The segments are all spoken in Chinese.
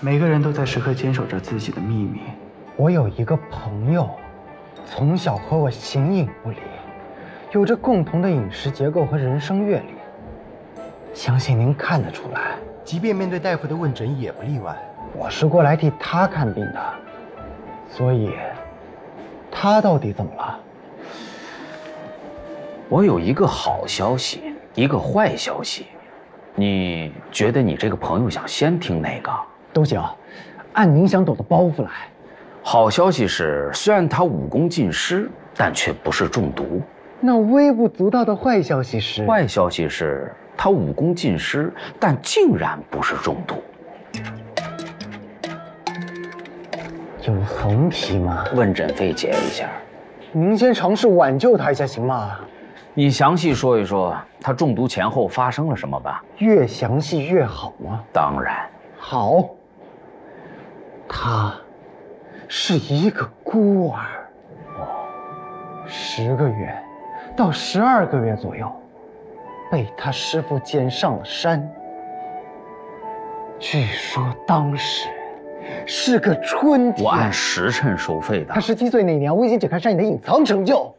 每个人都在时刻坚守着自己的秘密。我有一个朋友，从小和我形影不离，有着共同的饮食结构和人生阅历。相信您看得出来，即便面对大夫的问诊也不例外。我是过来替他看病的，所以，他到底怎么了？我有一个好消息，一个坏消息，你觉得你这个朋友想先听哪个？都行，按您想抖的包袱来。好消息是，虽然他武功尽失，但却不是中毒。那微不足道的坏消息是？坏消息是，他武功尽失，但竟然不是中毒。有横批吗？问诊费结一下。您先尝试挽救他一下，行吗？你详细说一说他中毒前后发生了什么吧。越详细越好吗？当然。好。他，是一个孤儿。哦。十个月，到十二个月左右，被他师傅捡上了山。据说当时。是个春天，我按时辰收费的。他十七岁那年，我已经解开山野的隐藏成就。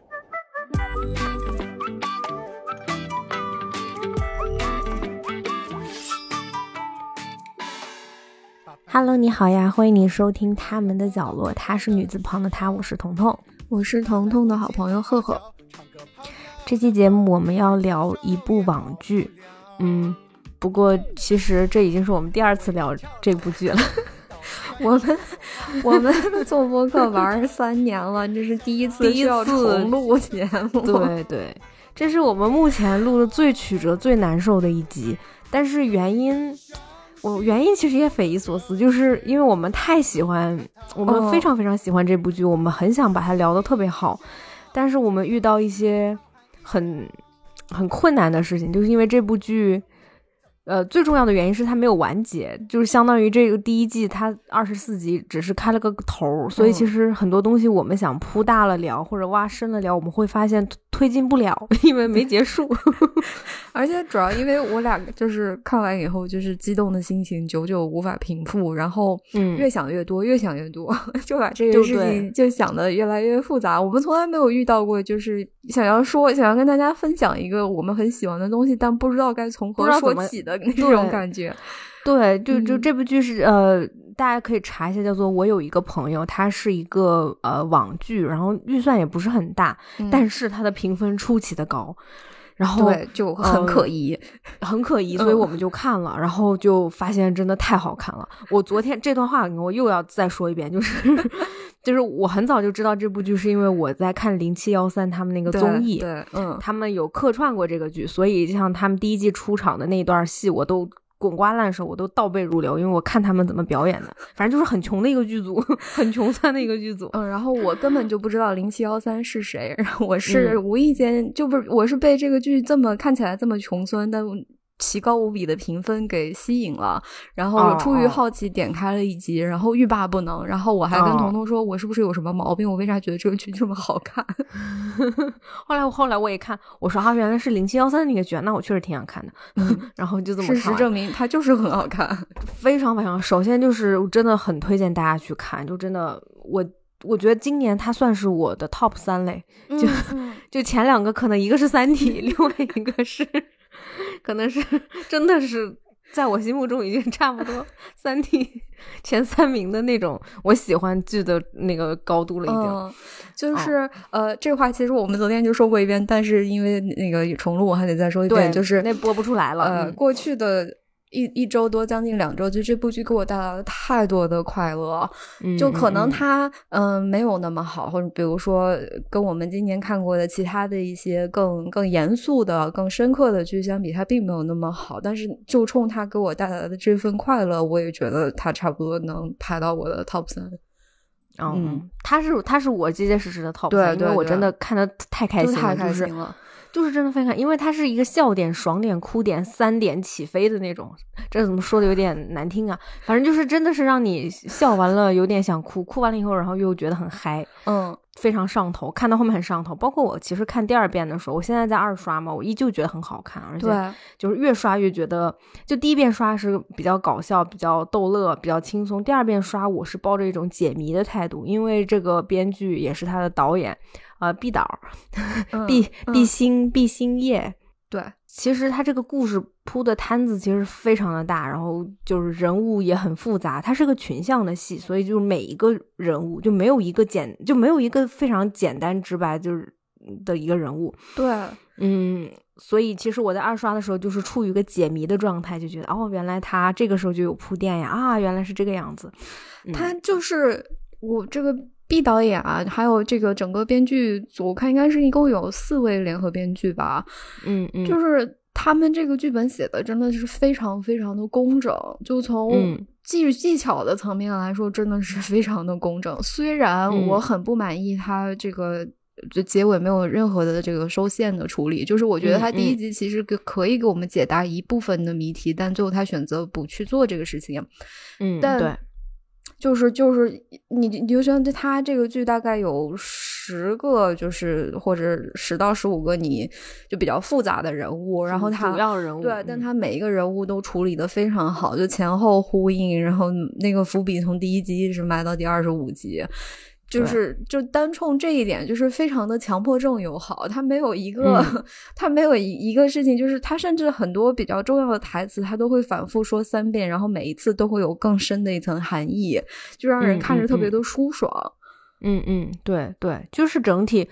Hello，你好呀，欢迎你收听他们的角落。他是女字旁的他，我是彤彤，我是彤彤的好朋友赫赫。这期节目我们要聊一部网剧，嗯，不过其实这已经是我们第二次聊这部剧了。我们 我们做播客玩三年了，这是第一次需要重录节目。对对，这是我们目前录的最曲折、最难受的一集。但是原因，我原因其实也匪夷所思，就是因为我们太喜欢，我们非常非常喜欢这部剧，我们很想把它聊得特别好。但是我们遇到一些很很困难的事情，就是因为这部剧。呃，最重要的原因是它没有完结，就是相当于这个第一季它二十四集只是开了个头，所以其实很多东西我们想铺大了聊或者挖深了聊，我们会发现推进不了，因为没结束。而且主要因为我俩就是看完以后就是激动的心情久久无法平复，然后越想越多，越想越多，就把这个事情就想的越来越复杂。我们从来没有遇到过，就是想要说想要跟大家分享一个我们很喜欢的东西，但不知道该从何说起的。那种感觉，对，就就这部剧是呃，大家可以查一下，叫做《我有一个朋友》，它是一个呃网剧，然后预算也不是很大，但是它的评分出奇的高，然后就很可疑，很可疑，所以我们就看了，然后就发现真的太好看了。我昨天这段话我又要再说一遍，就是 就是我很早就知道这部剧，是因为我在看零七幺三他们那个综艺，对，嗯，他们有客串过这个剧，所以像他们第一季出场的那段戏，我都滚瓜烂熟，我都倒背如流，因为我看他们怎么表演的。反正就是很穷的一个剧组，很穷酸的一个剧组。嗯，然后我根本就不知道零七幺三是谁，我是无意间就不是，我是被这个剧这么看起来这么穷酸，但。奇高无比的评分给吸引了，然后出于好奇点开了一集，然后欲罢不能。然后我还跟彤彤说，我是不是有什么毛病？我为啥觉得这个剧这么好看？后来我后来我也看，我说啊，原来是零七幺三那个剧，那我确实挺想看的。然后就这么事实证明，它就是很好看，非常非常。首先就是真的很推荐大家去看，就真的我我觉得今年它算是我的 top 三类，就就前两个可能一个是三体，另外一个是。可能是真的是在我心目中已经差不多三 D 前三名的那种我喜欢剧的那个高度了，已经。就是呃，这话其实我们昨天就说过一遍，但是因为那个重录，我还得再说一遍，就是那播不出来了。呃，过去的。一一周多，将近两周，就这部剧给我带来了太多的快乐。就可能它嗯没有那么好，或者比如说跟我们今年看过的其他的一些更更严肃的、更深刻的剧相比，它并没有那么好。但是就冲它给我带来的这份快乐，我也觉得它差不多能排到我的 top 三。嗯，它是它是我结结实实的 top 三，因为我真的看的太开心了，就是。就是真的非常，因为它是一个笑点、爽点、哭点三点起飞的那种。这怎么说的有点难听啊？反正就是真的是让你笑完了有点想哭，哭完了以后然后又觉得很嗨。嗯，非常上头，看到后面很上头。包括我其实看第二遍的时候，我现在在二刷嘛，我依旧觉得很好看，而且就是越刷越觉得，就第一遍刷是比较搞笑、比较逗乐、比较轻松，第二遍刷我是抱着一种解谜的态度，因为这个编剧也是他的导演，呃，毕导，毕毕星毕星业。对，其实他这个故事铺的摊子其实非常的大，然后就是人物也很复杂，它是个群像的戏，所以就是每一个人物就没有一个简就没有一个非常简单直白就是的一个人物。对，嗯，所以其实我在二刷的时候就是处于一个解谜的状态，就觉得哦，原来他这个时候就有铺垫呀，啊，原来是这个样子。他就是我这个。毕导演啊，还有这个整个编剧组，我看应该是一共有四位联合编剧吧。嗯嗯，就是他们这个剧本写的真的是非常非常的工整，就从技技巧的层面来说，真的是非常的工整。虽然我很不满意他这个就结尾没有任何的这个收线的处理，就是我觉得他第一集其实可可以给我们解答一部分的谜题，但最后他选择不去做这个事情。嗯，但。就是就是你你就像他这个剧大概有十个，就是或者十到十五个，你就比较复杂的人物，然后他主要人物对，但他每一个人物都处理的非常好，就前后呼应，然后那个伏笔从第一集一直埋到第二十五集。就是就单冲这一点，就是非常的强迫症友好。他没有一个，他没有一一个事情，就是他甚至很多比较重要的台词，他都会反复说三遍，然后每一次都会有更深的一层含义，就让人看着特别的舒爽。嗯嗯，对对，就是整体。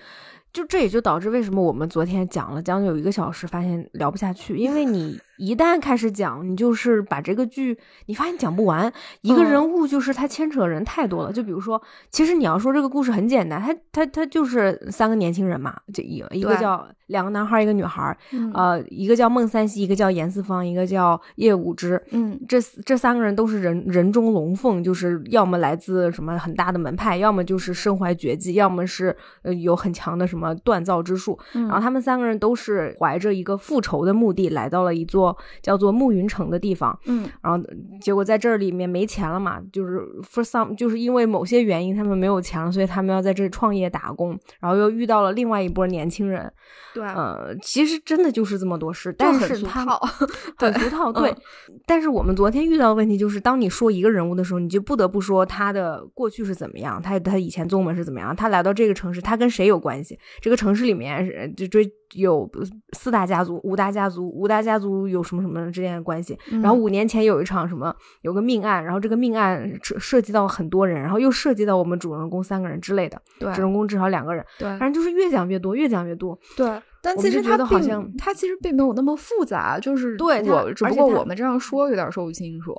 就这也就导致为什么我们昨天讲了将近有一个小时，发现聊不下去，因为你一旦开始讲，你就是把这个剧，你发现讲不完。一个人物就是他牵扯人太多了。就比如说，其实你要说这个故事很简单，他他他就是三个年轻人嘛，就一一个叫两个男孩，一个女孩，呃，一个叫孟三希，一个叫严四方，一个叫叶武之。嗯，这这三个人都是人人中龙凤，就是要么来自什么很大的门派，要么就是身怀绝技，要么是呃有很强的什么。什么锻造之术？然后他们三个人都是怀着一个复仇的目的，来到了一座叫做暮云城的地方。嗯，然后结果在这里面没钱了嘛，就是 for some，就是因为某些原因他们没有钱了，所以他们要在这里创业打工。然后又遇到了另外一波年轻人。对，呃，其实真的就是这么多事，但是他很 俗套。对，但是我们昨天遇到的问题就是，当你说一个人物的时候，你就不得不说他的过去是怎么样，他他以前宗门是怎么样，他来到这个城市，他跟谁有关系？这个城市里面是就追有四大家族、五大家族，五大家族有什么什么之间的关系？然后五年前有一场什么有个命案，然后这个命案涉及到很多人，然后又涉及到我们主人公三个人之类的。对，主人公至少两个人。对，反正就是越讲越多，越讲越多。对，但其实他并他其实并没有那么复杂，就是对我只不过我们这样说有点说不清楚。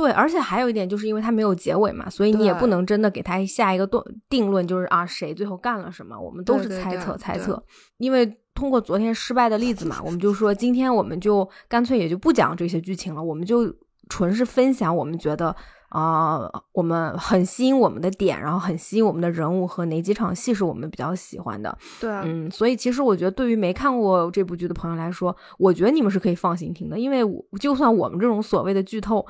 对，而且还有一点，就是因为它没有结尾嘛，所以你也不能真的给他下一个断定论，就是啊，谁最后干了什么，我们都是猜测猜测。因为通过昨天失败的例子嘛，我们就说今天我们就干脆也就不讲这些剧情了，我们就纯是分享我们觉得。啊，我们很吸引我们的点，然后很吸引我们的人物和哪几场戏是我们比较喜欢的。对，嗯，所以其实我觉得，对于没看过这部剧的朋友来说，我觉得你们是可以放心听的，因为就算我们这种所谓的剧透，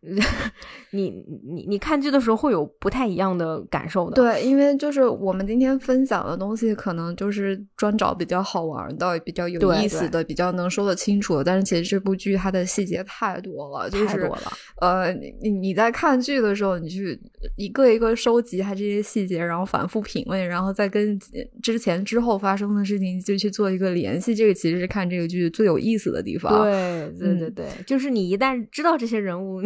你你你看剧的时候会有不太一样的感受的。对，因为就是我们今天分享的东西，可能就是专找比较好玩的、比较有意思的、比较能说得清楚的。但是其实这部剧它的细节太多了，太多了。呃，你你在看。看剧的时候，你去一个一个收集它这些细节，然后反复品味，然后再跟之前之后发生的事情就去做一个联系。这个其实是看这个剧最有意思的地方。对对对对，就是你一旦知道这些人物，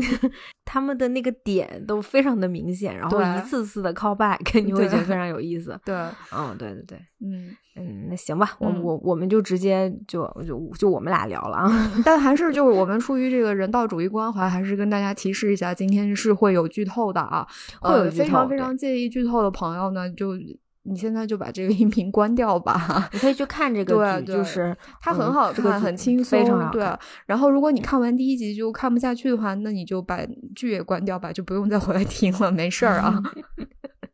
他们的那个点都非常的明显，然后一次次的 call back，你会觉得非常有意思。对，嗯，对对对，嗯。嗯，那行吧，我我我们就直接就就就我们俩聊了啊。但还是就是我们出于这个人道主义关怀，还是跟大家提示一下，今天是会有剧透的啊。会有非常非常介意剧透的朋友呢，就你现在就把这个音频关掉吧。你可以去看这 个剧，就是它很好看，很轻松，非常对。然后如果你看完第一集就看不下去的话，那你就把剧也关掉吧，就不用再回来听了，没事儿啊。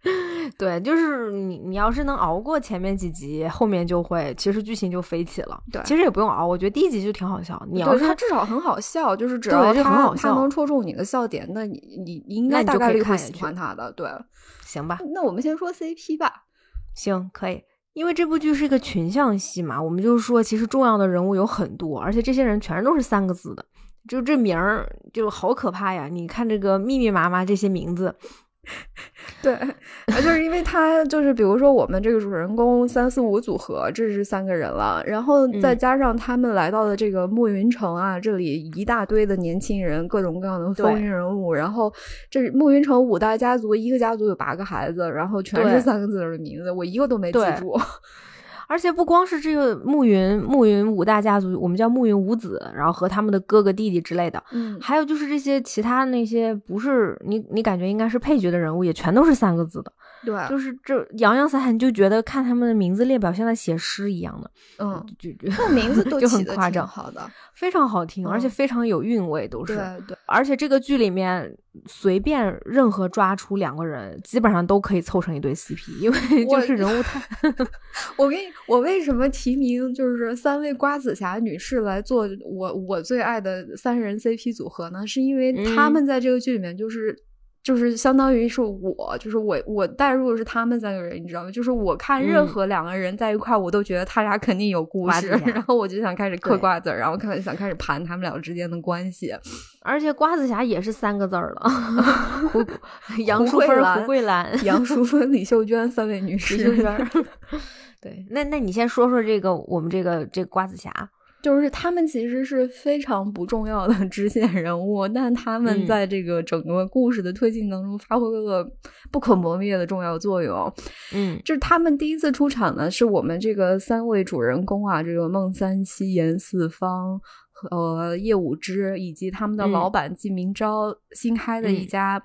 对，就是你，你要是能熬过前面几集，后面就会，其实剧情就飞起了。对，其实也不用熬，我觉得第一集就挺好笑。你要是他至少很好笑，就是只要他他能戳中你的笑点，那你你应该大概率会喜欢他的。对，行吧。那我们先说 CP 吧。行，可以。因为这部剧是一个群像戏嘛，我们就是说，其实重要的人物有很多，而且这些人全都是三个字的，就这名儿就好可怕呀！你看这个密密麻麻这些名字。对，啊，就是因为他就是比如说我们这个主人公三四五组合，这是三个人了，然后再加上他们来到的这个暮云城啊，这里一大堆的年轻人，各种各样的风云人物，然后这暮云城五大家族，一个家族有八个孩子，然后全是三个字的名字，我一个都没记住。而且不光是这个暮云暮云五大家族，我们叫暮云五子，然后和他们的哥哥弟弟之类的，嗯，还有就是这些其他那些不是你你感觉应该是配角的人物，也全都是三个字的。对，就是这洋洋洒洒，就觉得看他们的名字列表像在写诗一样的，嗯，就就名字 都就很夸张，好的，非常好听，而且非常有韵味，都是。对对。而且这个剧里面随便任何抓出两个人，基本上都可以凑成一对 CP，因为就是人物太 我给你，我为什么提名就是三位瓜子侠女士来做我我最爱的三人 CP 组合呢？是因为他们在这个剧里面就是。就是相当于是我，就是我，我带入的是他们三个人，你知道吗？就是我看任何两个人在一块，我都觉得他俩肯定有故事，然后我就想开始嗑瓜子儿，然后开始想开始盘他们俩之间的关系。而且瓜子侠也是三个字儿了 胡杨淑芬、胡桂兰、杨淑芬、李秀娟三位女士。李秀娟。对，那那你先说说这个我们这个这个瓜子侠。就是他们其实是非常不重要的 支线人物，但他们在这个整个故事的推进当中发挥了不可磨灭的重要作用。嗯，就是他们第一次出场呢，是我们这个三位主人公啊，这个孟三希、严四方和叶武之，以及他们的老板季明昭新开的一家。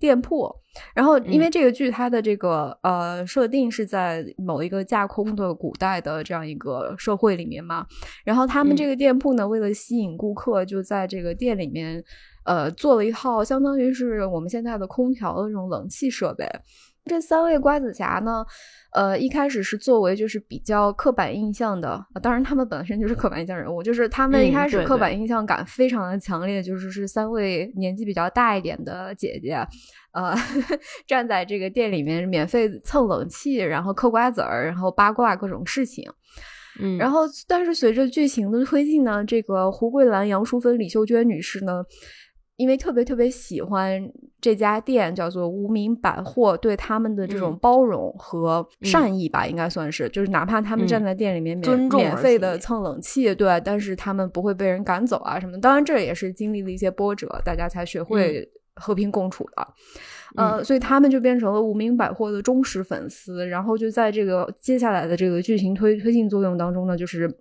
店铺，然后因为这个剧它的这个呃设定是在某一个架空的古代的这样一个社会里面嘛，然后他们这个店铺呢，为了吸引顾客，就在这个店里面呃做了一套相当于是我们现在的空调的这种冷气设备。这三位瓜子侠呢，呃，一开始是作为就是比较刻板印象的，当然他们本身就是刻板印象人物，就是他们一开始刻板印象感非常的强烈，就是是三位年纪比较大一点的姐姐，呃，站在这个店里面免费蹭冷气，然后嗑瓜子儿，然后八卦各种事情，嗯，然后但是随着剧情的推进呢，这个胡桂兰、杨淑芬、李秀娟女士呢。因为特别特别喜欢这家店，叫做无名百货，对他们的这种包容和善意吧，应该算是，就是哪怕他们站在店里面免免费的蹭冷气，对，但是他们不会被人赶走啊什么。当然，这也是经历了一些波折，大家才学会和平共处的。呃，所以他们就变成了无名百货的忠实粉丝，然后就在这个接下来的这个剧情推推进作用当中呢，就是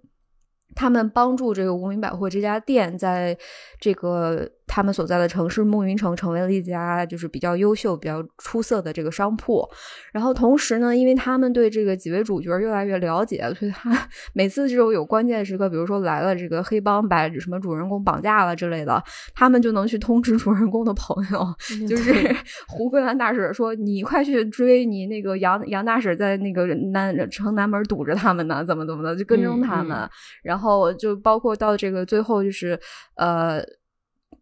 他们帮助这个无名百货这家店在这个。他们所在的城市暮云城成为了一家就是比较优秀、比较出色的这个商铺。然后同时呢，因为他们对这个几位主角越来越了解，所以他 每次这种有关键时刻，比如说来了这个黑帮把什么主人公绑架了之类的，他们就能去通知主人公的朋友，就是 胡桂兰大婶说：“你快去追你那个杨杨大婶，在那个南城南门堵着他们呢，怎么怎么的，就跟踪他们。”然后就包括到这个最后，就是呃。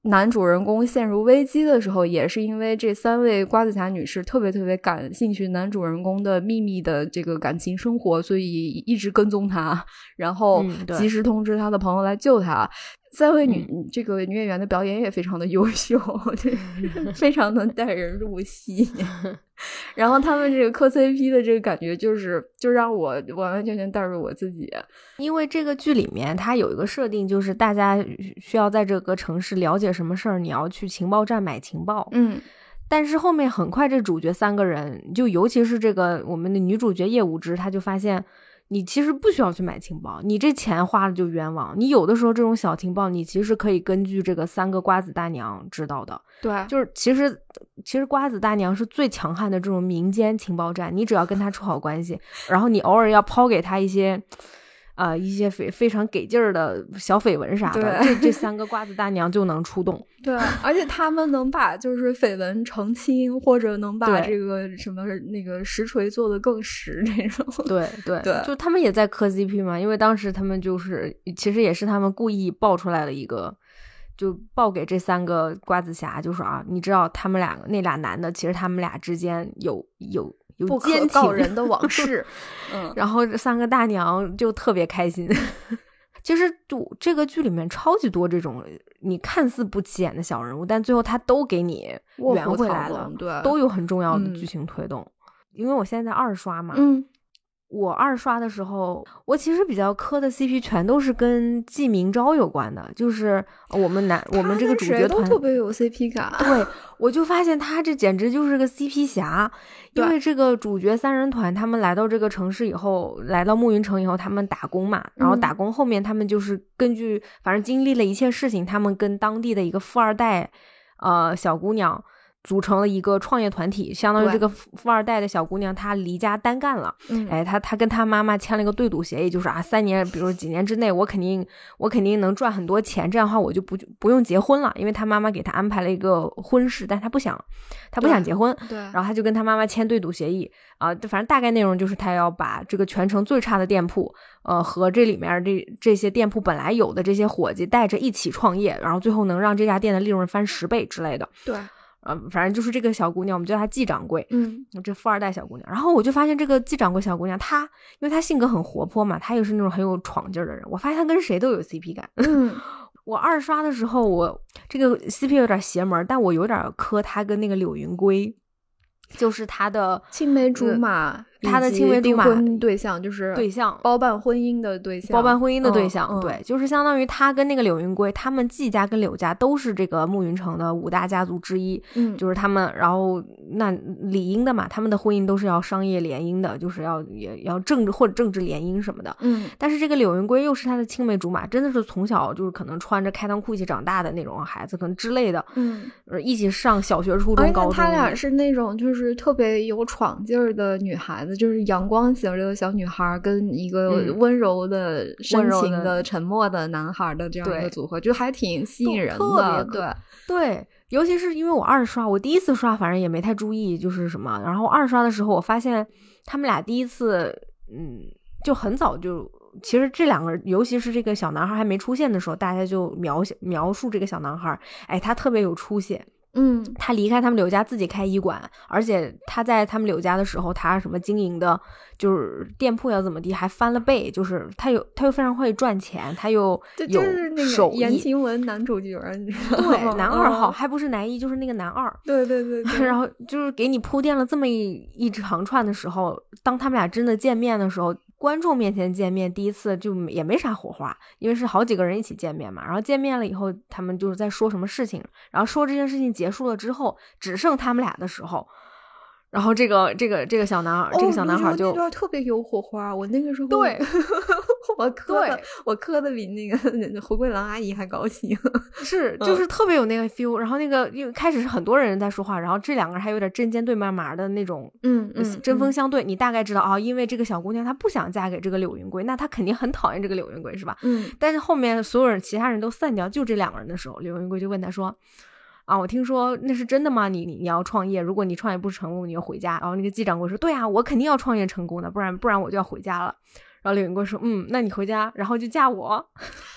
男主人公陷入危机的时候，也是因为这三位瓜子侠女士特别特别感兴趣男主人公的秘密的这个感情生活，所以一直跟踪他，然后及时通知他的朋友来救他。三位女这个女演员的表演也非常的优秀，对 非常能带人入戏。然后他们这个磕 CP 的这个感觉，就是就让我完完全全带入我自己。因为这个剧里面它有一个设定，就是大家需要在这个城市了解什么事儿，你要去情报站买情报。嗯，但是后面很快这主角三个人，就尤其是这个我们的女主角叶无知，她就发现。你其实不需要去买情报，你这钱花了就冤枉。你有的时候这种小情报，你其实可以根据这个三个瓜子大娘知道的。对，就是其实其实瓜子大娘是最强悍的这种民间情报站，你只要跟她处好关系，然后你偶尔要抛给她一些。啊，一些非非常给劲儿的小绯闻啥的，这这三个瓜子大娘就能出动。对，而且他们能把就是绯闻澄清，或者能把这个什么那个实锤做的更实这种。对对 对，就他们也在磕 CP 嘛，因为当时他们就是其实也是他们故意爆出来了一个，就爆给这三个瓜子侠，就说啊，你知道他们两个那俩男的，其实他们俩之间有有。有不可告人的往 事。嗯，然后这三个大娘就特别开心。其实就这个剧里面超级多这种你看似不起眼的小人物，但最后他都给你圆回来了，对都有很重要的嗯剧情推动。因为我现在在二刷嘛，嗯我二刷的时候，我其实比较磕的 CP 全都是跟季明昭有关的，就是我们男我们这个主角团都特别有 CP 感。对，我就发现他这简直就是个 CP 侠，因为这个主角三人团他们来到这个城市以后，来到暮云城以后，他们打工嘛，然后嗯打工后面他们就是根据反正经历了一切事情，他们跟当地的一个富二代，呃小姑娘。组成了一个创业团体，相当于这个富富二代的小姑娘，她离家单干了，嗯，哎，她她跟她妈妈签了一个对赌协议，就是啊，三年，比如几年之内，我肯定我肯定能赚很多钱，这样的话我就不不用结婚了，因为她妈妈给她安排了一个婚事，但她不想，她不想结婚，对，然后她就跟她妈妈签对赌协议啊，反正大概内容就是她要把这个全城最差的店铺，呃，和这里面这这些店铺本来有的这些伙计带着一起创业，然后最后能让这家店的利润翻十倍之类的，对，呃，反正就是这个小姑娘，我们叫她季掌柜，嗯这富二代小姑娘，然后我就发现这个季掌柜小姑娘，她因为她性格很活泼嘛，她又是那种很有闯劲儿的人。我发现她跟谁都有 CP 感。嗯，我二刷的时候，我这个 CP 有点邪门，但我有点磕她跟那个柳云归，就是她的青梅竹马，他的青梅竹马对象就是对象包办婚姻的对象，包办婚姻的对嗯象，嗯对，就是相当于他跟那个柳云归，他们季家跟柳家都是这个暮云城的五大家族之一，嗯，就是他们，然后那理应的嘛，他们的婚姻都是要商业联姻的，就是要也要政治或者政治联姻什么的。嗯但是这个柳云归又是他的青梅竹马，真的是从小就是可能穿着开裆裤一起长大的那种孩子，可能之类的，嗯，呃一起上小学、初中、高中。他俩是那种就是特别有闯劲儿的女孩子，就是阳光型的小女孩，跟一个嗯温柔的、深柔的情的、沉默的男孩的这样一个组合，就还挺吸引人特的。别对，对，尤其是因为我二刷，我第一次刷反正也没太注意就是什么，然后二刷的时候我发现他们俩第一次，嗯，就很早就，其实这两个人，尤其是这个小男孩还没出现的时候，大家就描写描述这个小男孩，哎，他特别有出息。嗯。他离开他们柳家自己开医馆，而且他在他们柳家的时候，他什么经营的，就是店铺要怎么地，还翻了倍，就是他有他又非常会赚钱，他又有就是那手艺，个言情文男主角，你知道吗？对，男二号嗯还不是男一，就是那个男二。对对对对，然后就是给你铺垫了这么一一长串的时候，当他们俩真的见面的时候，观众面前见面，第一次就也没啥火花，因为是好几个人一起见面嘛。然后见面了以后，他们就是在说什么事情，然后说这件事情结束了之后，只剩他们俩的时候，然后这个这个这个小男孩，这个小男孩就哦我觉得那段特别有火花。我那个时候对，我磕的我磕的比那个胡桂兰阿姨还高兴。是，就是特别有那个 feel。然后那个因为开始是很多人在说话，然后这两个人还有点针尖对麦芒的那种，嗯呃针锋相对。你大概知道啊，因为这个小姑娘她不想嫁给这个柳云贵，那她肯定很讨厌这个柳云贵，是吧？嗯但是后面所有人其他人都散掉，就这两个人的时候，柳云贵就问他说：“啊，我听说那是真的吗？你你你要创业，如果你创业不成功，你就回家。”然后那个季掌柜说：“对啊，我肯定要创业成功的，不然不然我就要回家了。”然后柳云贵说：“嗯，那你回家，然后就嫁我。”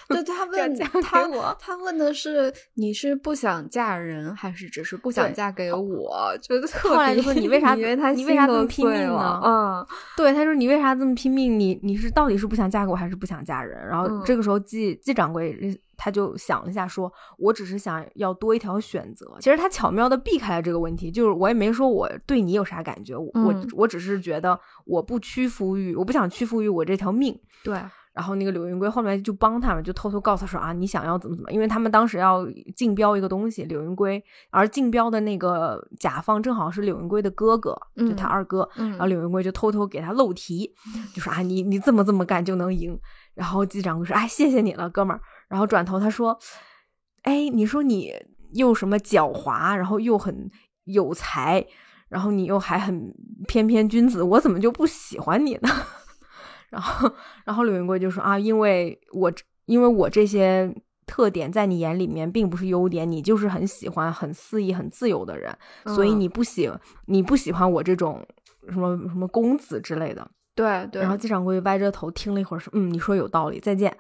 对他 问他我他问的是你是不想嫁人，还是只是不想嫁给我？觉得特后来就说你为啥以为他你为啥这么拼命呢嗯，对，他说你为啥这么拼命？你你是到底是不想嫁给我，还是不想嫁人？然后嗯这个时候季季掌柜他就想了一下说，我只是想要多一条选择。其实他巧妙的避开了这个问题，就是我也没说我对你有啥感觉，我、我嗯我只是觉得我不屈服于，我不想屈服于我这条命。对，然后那个柳云归后面就帮他们，就偷偷告诉他说啊，你想要怎么怎么，因为他们当时要竞标一个东西，柳云归，而竞标的那个甲方正好是柳云归的哥哥，就他嗯二哥，嗯然后柳云归就偷偷给他漏题，就说啊，你你这么这么干就能赢。然后季掌柜说，哎，谢谢你了，哥们儿。然后转头他说，哎，你说你又什么狡猾，然后又很有才，然后你又还很翩翩君子，我怎么就不喜欢你呢？然后，然后柳云贵就说啊，因为我因为我这些特点在你眼里面并不是优点，你就是很喜欢很肆意、很自由的人，所以嗯你不喜你不喜欢我这种什么什么公子之类的。对对，然后季掌柜歪着头听了一会儿，说：“嗯，你说有道理，再见。”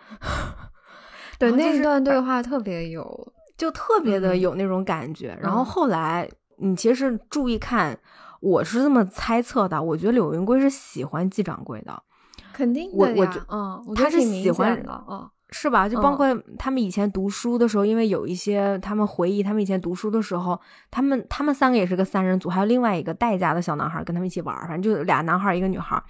对就是那一段对话特别有，就特别的嗯有那种感觉。然后嗯后来你其实注意看，我是这么猜测的，我觉得柳云贵是喜欢季掌柜的，肯定我我觉嗯，他是喜欢的，嗯。是吧？就包括他们以前读书的时候，因为有一些他们回忆，他们以前读书的时候，他们他们三个也是个三人组，还有另外一个戴家的小男孩跟他们一起玩，反正就俩男孩一个女孩。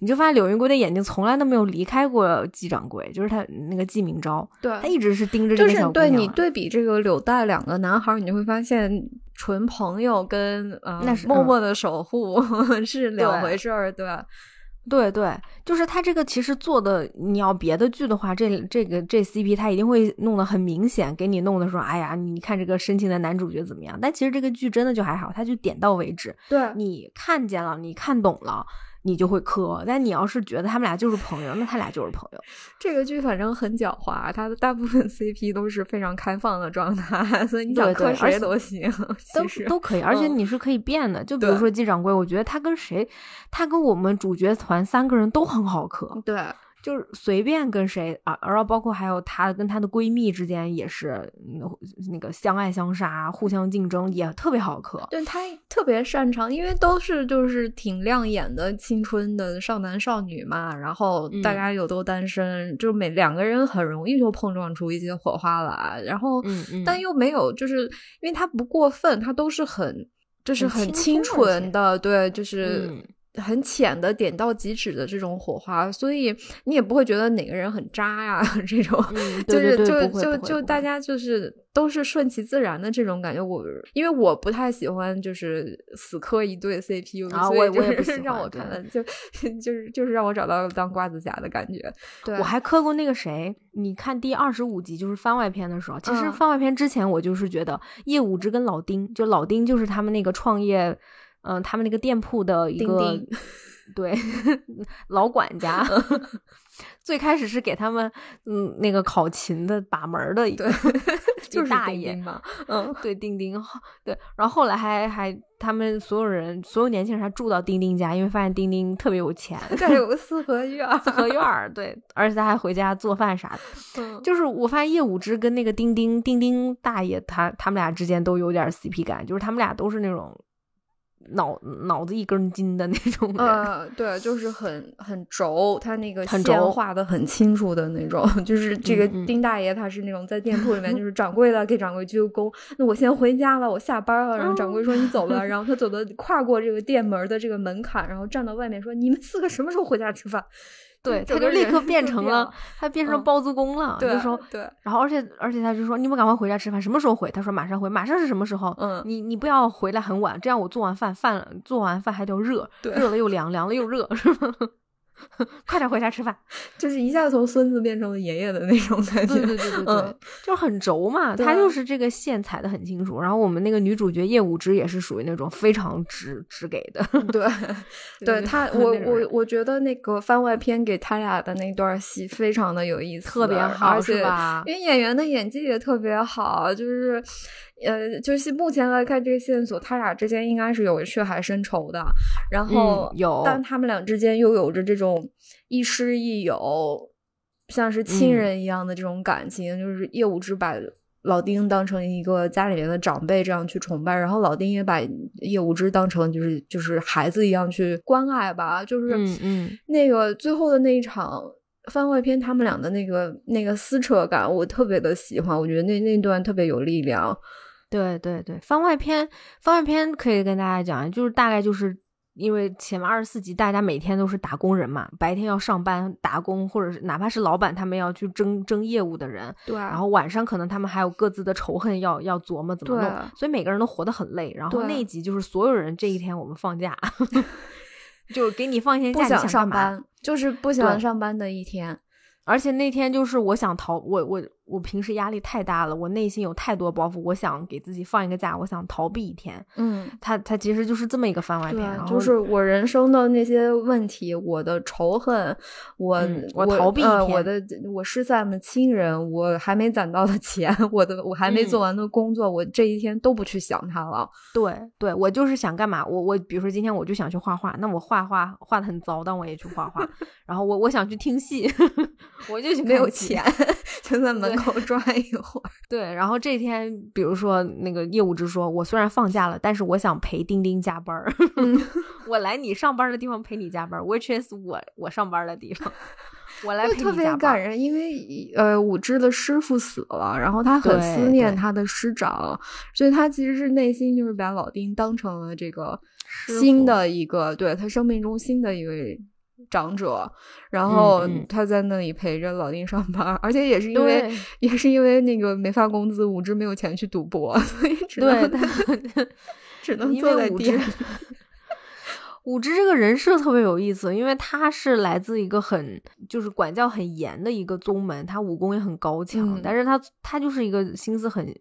你就发现柳云贵的眼睛从来都没有离开过季掌柜，就是他那个季明昭，对他一直是盯着这个小姑娘。对你对比这个柳带两个男孩，你就会发现纯朋友跟呃那是默默的守护 是两回事儿，对。对对，就是他这个其实做的，你要别的剧的话，这这个这 CP 他一定会弄得很明显，给你弄的说，哎呀，你看这个深情的男主角怎么样？但其实这个剧真的就还好，他就点到为止，对你看见了，你看懂了。你就会磕，但你要是觉得他们俩就是朋友，那他俩就是朋友。这个剧反正很狡猾，它的大部分 CP 都是非常开放的状态，所以你想磕谁都行，都都可以。而且你是可以变的，就比如说季掌柜，我觉得他跟谁，他跟我们主角团三个人都很好磕。对。就是随便跟谁啊，然后包括还有她跟她的闺蜜之间也是那个相爱相杀、互相竞争，也特别好磕。对她特别擅长，因为都是就是挺亮眼的青春的少男少女嘛，然后大家又都单身，就每两个人很容易就碰撞出一些火花来。然后，但又没有，就是因为她不过分，她都是很就是很清纯的，对，就是。很浅的点到即止的这种火花，所以你也不会觉得哪个人很渣呀，这种 就是就就就大家就是都是顺其自然的这种感觉。我因为我不太喜欢就是死磕一对 CP，啊，我我也不让我看，就 就是就是让我找到当瓜子侠的感觉。对，我还磕过那个谁，你看第二十五集就是番外篇的时候，其实番外篇之前我就是觉得叶武之跟老丁，就老丁就是他们那个创业。嗯，他们那个店铺的一个对老管家，最开始是给他们嗯那个考勤的把门的一个 就是大爷嘛，嗯，对钉钉，对，然后后来还还他们所有人所有年轻人还住到钉钉家，因为发现钉钉特别有钱，这有个四合院，四合院对，而且他还回家做饭啥的，就是我发现叶武之跟那个钉钉钉钉大爷，他他们俩之间都有点 CP 感，就是他们俩都是那种。脑脑子一根筋的那种呃，对，就是很很轴，他那个线画的很清楚的那种。就是这个丁大爷，他是那种在店铺里面，就 是掌柜的给掌柜鞠个躬。那我先回家了，我下班了。然后掌柜说你走了，然后他走的跨过这个店门的这个门槛，然后站到外面说：“你们四个什么时候回家吃饭？”对，他就立刻变成了，他变成包租公了。就说，对，然后而且而且他就说，你们赶快回家吃饭，什么时候回？他说马上回，马上是什么时候？嗯，你你不要回来很晚，这样我做完饭饭做完饭还得热，热了又凉，凉了又热，是吗？快点回家吃饭，就是一下从孙子变成了爷爷的那种感觉。对对对对对，就是很轴嘛，他就是这个线踩的很清楚。然后我们那个女主角叶武之也是属于那种非常直直给的。对，对他，我我我觉得那个番外篇给他俩的那段戏非常的有意思，特别好，是吧？因为演员的演技也特别好，就是。呃，就是目前来看这个线索，他俩之间应该是有血海深仇的，然后有，但他们俩之间又有着这种亦师亦友，像是亲人一样的这种感情。就是叶武之把老丁当成一个家里面的长辈这样去崇拜，然后老丁也把叶武之当成就是就是孩子一样去关爱吧。就是嗯嗯，那个最后的那一场番外篇，他们俩的那个那个撕扯感，我特别的喜欢，我觉得那那段特别有力量。对对对，番外篇，番外篇可以跟大家讲，就是大概就是因为前面二十四集，大家每天都是打工人嘛，白天要上班打工，或者是哪怕是老板他们要去争争业务的人，对，然后晚上可能他们还有各自的仇恨要要琢磨怎么弄，所以每个人都活得很累。然后那一集就是所有人这一天我们放假 就是给你放一天假，不想上班，就是不想上班的一天。而且那天就是我想逃，我我我平时压力太大了，我内心有太多包袱，我想给自己放一个假，我想逃避一天。嗯，他他其实就是这么一个番外篇，就是我人生的那些问题，我的仇恨，我我逃避一天，我的我失散的亲人，我还没攒到的 钱，我的我还没做完的工作，我这一天都不去想他了。对对，我就是想干嘛，我我比如说今天我就想去画画，那我画画画的很糟，但我也去画画。然后我我想去听戏，我就去没有钱，就在门口转一会儿。对，然后这天，比如说那个业务制说，我虽然放假了，但是我想陪丁丁加班儿，我来你上班的地方陪你加班，which is 我我上班的地方。我来特别感人，因为呃，武志的师傅死了，然后他很思念他的师长，所以他其实是内心就是把老丁当成了这个新的一个对他生命中新的一位长者，然后他在那里陪着老丁上班，而且也是因为也是因为那个没发工资，武志没有钱去赌博，所以只能只能坐在店。武之这个人设特别有意思，因为他是来自一个很就是管教很严的一个宗门，他武功也很高强，但是他他就是一个心思很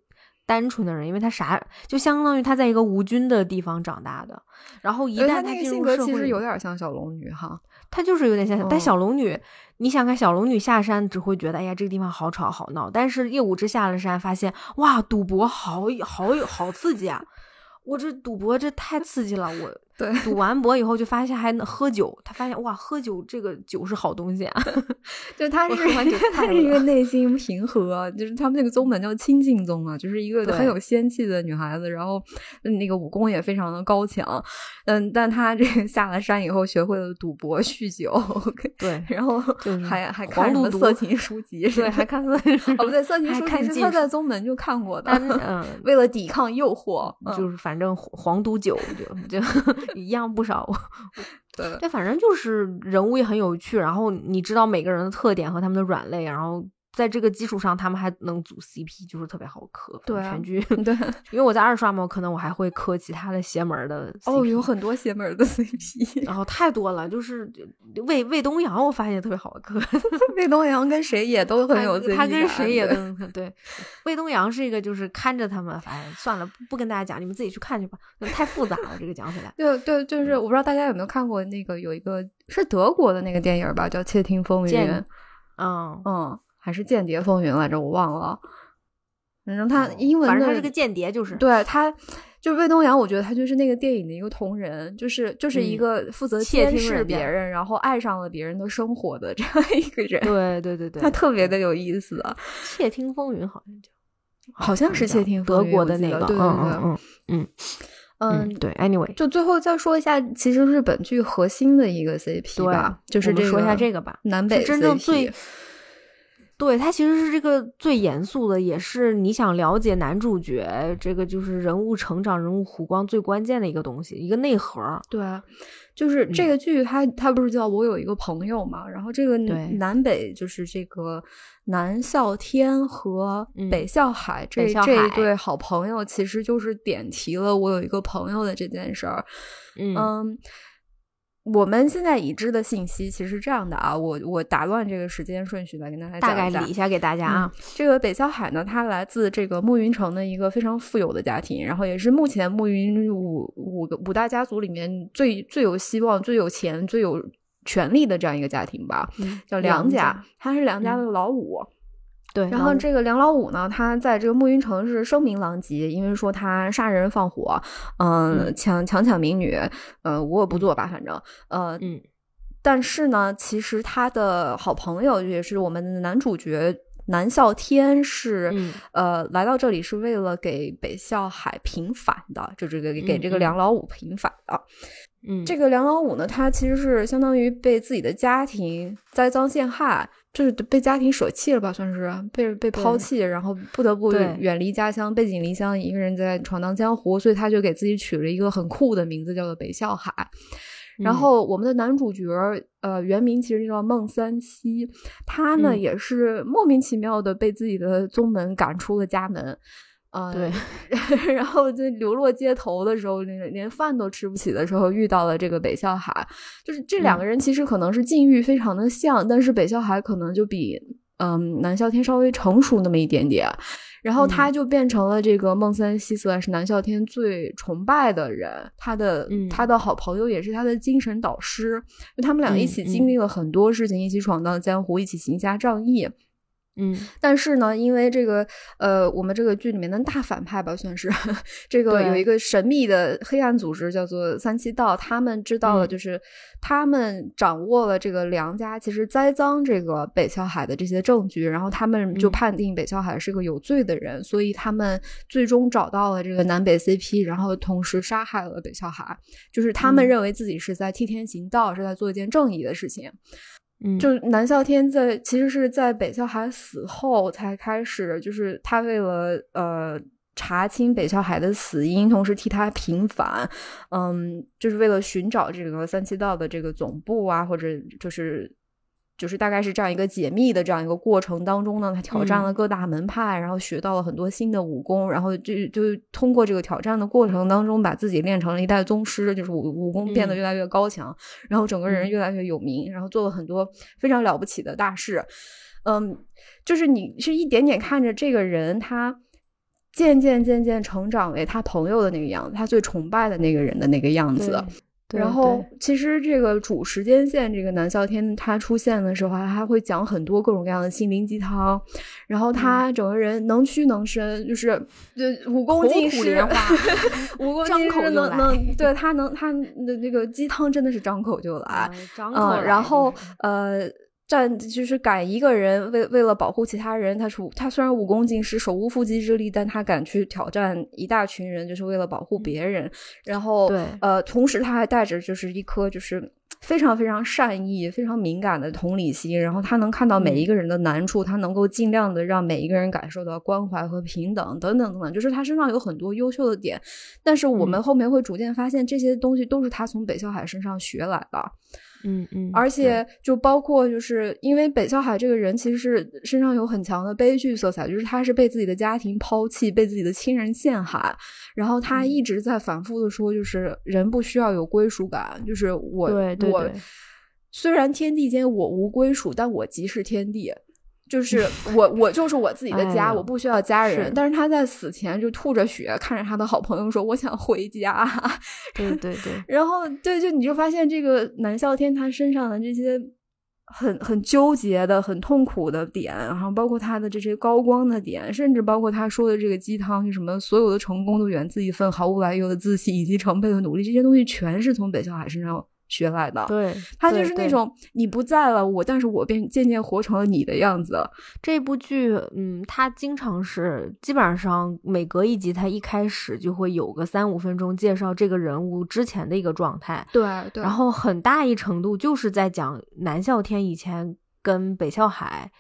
单纯的人，因为他啥就相当于他在一个无菌的地方长大的，然后一旦他进入社会，其实有点像小龙女哈，他就是有点像，但小龙女，你想看小龙女下山只会觉得哎呀这个地方好吵好闹，但是叶武之下了山发现哇赌博好好有好刺激啊，我这赌博这太刺激了我。对，赌完博以后就发现还能喝酒，他发现哇，喝酒这个酒是好东西啊！就他是他是一个内心平和，就是他们那个宗门叫清净宗啊，就是一个很有仙气的女孩子，然后那个武功也非常的高强，嗯，但他这个下了山以后学会了赌博、酗酒，对，然后还还看什么色情书籍，对，还看色情哦不对，色情书籍是他在宗门就看过的，嗯，为了抵抗诱惑，就是反正黄赌酒就就。一样不少，对，但反正就是人物也很有趣，然后你知道每个人的特点和他们的软肋，然后。在这个基础上，他们还能组 CP，就是特别好磕。对全剧 对，因为我在二刷嘛，可能我还会磕其他的邪门的。哦，有很多邪门的 CP，然后太多了。就是魏魏东阳，我发现特别好磕。魏东阳跟谁也都很有 CP，他跟谁也都对。魏东阳是一个，就是看着他们，哎算了，不跟大家讲，你们自己去看去吧。太复杂了，这个讲起来。对对，就是我不知道大家有没有看过那个有一个是德国的那个电影吧，叫《窃听风云》。嗯嗯。还是间谍风云来着，我忘了。反正他英文，反正他是个间谍，就是对他，就是魏东阳。我觉得他就是那个电影的一个同人，就是就是一个负责监视别人，然后爱上了别人的生活的这样一个人。对对对对，他特别的有意思。窃听风云好像叫，好像是窃听德国的那个，对对对，嗯嗯嗯，对。Anyway，就最后再说一下，其实日本剧核心的一个 CP 吧，就是这个说一下这个吧，南北真正最。对他其实是这个最严肃的，也是你想了解男主角这个就是人物成长、人物弧光最关键的一个东西，一个内核。对，就是这个剧，它它不是叫我有一个朋友嘛？然后这个南北就是这个南啸天和北啸海这这一对好朋友，其实就是点题了我有一个朋友的这件事儿。嗯。我们现在已知的信息其实是这样的啊，我我打乱这个时间顺序来跟大家大概理一下给大家啊。这个北萧海呢，他来自这个暮云城的一个非常富有的家庭，然后也是目前暮云五五个五大家族里面最最有希望、最有钱、最有权力的这样一个家庭吧，叫梁家，他是梁家的老五。对，然后这个梁老五呢，他在这个暮云城是声名狼藉，因为说他杀人放火，嗯，强强抢民女，呃，无恶不作吧，反正，呃，嗯，但是呢，其实他的好朋友也是我们的男主角南啸天，是呃来到这里是为了给北啸海平反的，就这个给这个梁老五平反的。嗯，这个梁老五呢，他其实是相当于被自己的家庭栽赃陷害。就是被家庭舍弃了吧，算是被被抛弃，然后不得不远离家乡，背井离乡，一个人在闯荡江湖，所以他就给自己取了一个很酷的名字，叫做北啸海。然后我们的男主角，呃，原名其实叫孟三七，他呢也是莫名其妙的被自己的宗门赶出了家门。啊，对，然后就流落街头的时候，连连饭都吃不起的时候，遇到了这个北啸海，就是这两个人其实可能是境遇非常的像，但是北啸海可能就比嗯南啸天稍微成熟那么一点点，然后他就变成了这个孟三西斯是南啸天最崇拜的人，他的他的好朋友也是他的精神导师，就他们俩一起经历了很多事情，一起闯荡江湖，一起行侠仗义。嗯，但是呢，因为这个呃，我们这个剧里面的大反派吧，算是 这个有一个神秘的黑暗组织叫做三七道，他们知道了，就是他们掌握了这个梁家其实栽赃这个北校海的这些证据，然后他们就判定北校海是个有罪的人，所以他们最终找到了这个南北 CP，然后同时杀害了北校海，就是他们认为自己是在替天行道，是在做一件正义的事情。嗯，就南啸天在其实是在北啸海死后才开始，就是他为了呃查清北啸海的死因，同时替他平反，嗯，就是为了寻找这个三七道的这个总部啊，或者就是。就是大概是这样一个解密的这样一个过程当中呢，他挑战了各大门派，然后学到了很多新的武功，然后就就通过这个挑战的过程当中，把自己练成了一代宗师，就是武武功变得越来越高强，然后整个人越来越有名，然后做了很多非常了不起的大事。嗯，就是你是一点点看着这个人，他渐渐渐渐成长为他朋友的那个样子，他最崇拜的那个人的那个样子。然后，其实这个主时间线，这个南啸天他出现的时候，他还会讲很多各种各样的心灵鸡汤。然后他整个人能屈能伸，就是对武功尽失，武功尽失 能能，对他能他的那个鸡汤真的是张口就来，嗯，然后呃。战就是敢一个人为为了保护其他人，他是他虽然武功尽失，手无缚鸡之力，但他敢去挑战一大群人，就是为了保护别人。然后，对，呃，同时他还带着就是一颗就是非常非常善意、非常敏感的同理心。然后他能看到每一个人的难处，他能够尽量的让每一个人感受到关怀和平等，等等等等。就是他身上有很多优秀的点，但是我们后面会逐渐发现，这些东西都是他从北校海身上学来的。嗯嗯嗯，而且就包括就是因为北校海这个人其实是身上有很强的悲剧色彩，就是他是被自己的家庭抛弃，被自己的亲人陷害，然后他一直在反复的说，就是人不需要有归属感，就是我我虽然天地间我无归属，但我即是天地。就是我，我就是我自己的家，我不需要家人。但是他在死前就吐着血，看着他的好朋友说：“我想回家。”对对对。然后，对，就你就发现这个南啸天他身上的这些很很纠结的、很痛苦的点，然后包括他的这些高光的点，甚至包括他说的这个鸡汤，就什么所有的成功都源自一份毫无来由的自信以及成倍的努力，这些东西全是从北小海身上。学来的，对他就是那种你不在了，我但是我便渐渐活成了你的样子。这部剧，嗯，他经常是基本上每隔一集，他一开始就会有个三五分钟介绍这个人物之前的一个状态，对对。然后很大一程度就是在讲南啸天以前跟北啸海，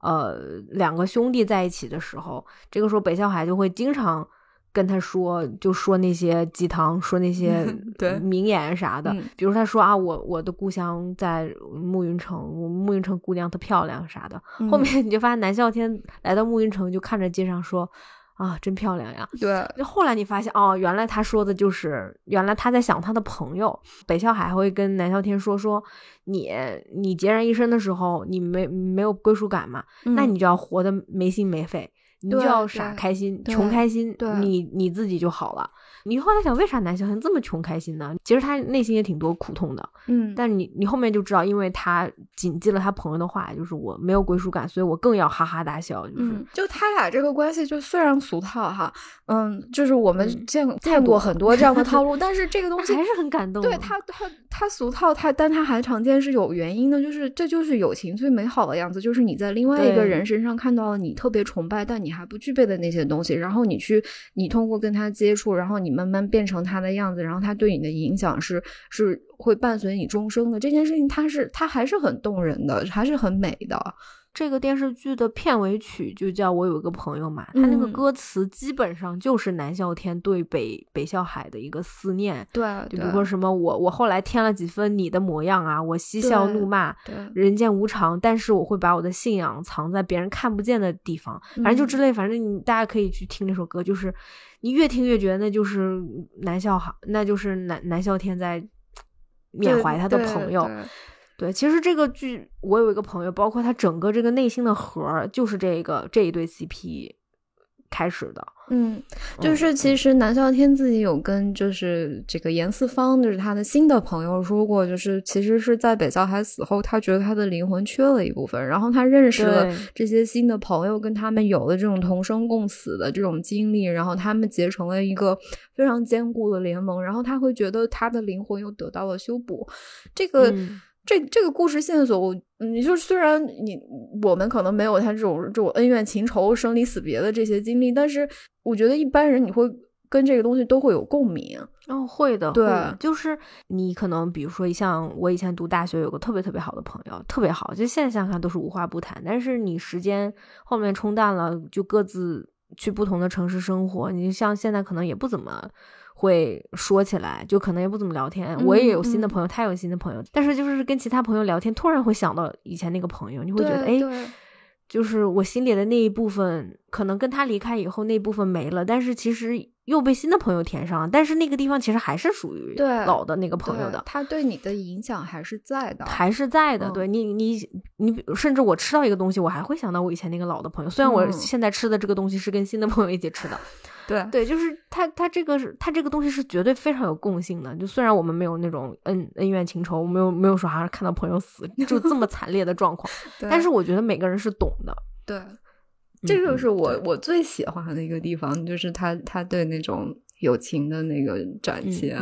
呃，两个兄弟在一起的时候，这个时候北啸海就会经常。跟他说，就说那些鸡汤，说那些 名言啥的。比如他说啊，我我的故乡在暮云城，暮云城姑娘特漂亮啥的。后面 你就发现南啸天来到暮云城，就看着街上说啊，真漂亮呀。对。就后来你发现哦，原来他说的就是原来他在想他的朋友。北啸海会跟南啸天说说，你你孑然一身的时候，你没没有归属感嘛？那你就要活得没心没肺。你就要傻开心，穷开心，你你自己就好了。你后来想，为啥南小天这么穷开心呢？其实他内心也挺多苦痛的。嗯，但你你后面就知道，因为他谨记了他朋友的话，就是我没有归属感，所以我更要哈哈大笑。就是，就他俩这个关系就虽然俗套哈。嗯，就是我们见见过很多这样的套路，但是这个 东西还是很感动。对他，他他俗套，他但他还常见是有原因的，就是这就是友情最美好的样子，就是你在另外一个人身上看到了你特别崇拜但你还不具备的那些东西，然后你去你通过跟他接触，然后你。慢慢变成他的样子，然后他对你的影响是是会伴随你终生的。这件事情，他是他还是很动人的，还是很美的。这个电视剧的片尾曲就叫我有一个朋友嘛，他那个歌词基本上就是南啸天对北北啸海的一个思念。对，就比如说什么我我后来添了几分你的模样啊，我嬉笑怒骂，人间无常，但是我会把我的信仰藏在别人看不见的地方。反正就之类，反正你大家可以去听这首歌，就是你越听越觉得那就是南啸海，那就是南南啸天在缅怀他的朋友。对，其实这个剧我有一个朋友，包括他整个这个内心的核，就是这个这一对 CP 开始的。嗯，就是其实南啸天自己有跟就是这个严四方，就是他的新的朋友说过，就是其实是在北啸海死后，他觉得他的灵魂缺了一部分，然后他认识了这些新的朋友，跟他们有了这种同生共死的这种经历，然后他们结成了一个非常坚固的联盟，然后他会觉得他的灵魂又得到了修补，这个。这这个故事线索，我你就虽然你我们可能没有他这种这种恩怨情仇、生离死别的这些经历，但是我觉得一般人你会跟这个东西都会有共鸣。哦，会的，对，就是你可能比如说像我以前读大学有个特别特别好的朋友，特别好，就现在想想都是无话不谈。但是你时间后面冲淡了，就各自去不同的城市生活，你像现在可能也不怎么。会说起来，就可能也不怎么聊天。我也有新的朋友，他有新的朋友，但是就是跟其他朋友聊天，突然会想到以前那个朋友，你会觉得，哎，就是我心里的那一部分，可能跟他离开以后那部分没了，但是其实又被新的朋友填上了。但是那个地方其实还是属于老的那个朋友的，他对你的影响还是在的，还是在的。对你，你，你，甚至我吃到一个东西，我还会想到我以前那个老的朋友，虽然我现在吃的这个东西是跟新的朋友一起吃的。对对，就是他，他这个是，他这个东西是绝对非常有共性的。就虽然我们没有那种恩恩怨情仇，没有没有说还是看到朋友死 就这么惨烈的状况，但是我觉得每个人是懂的。对，这就是我我最喜欢的一个地方，就是他他对那种友情的那个展现。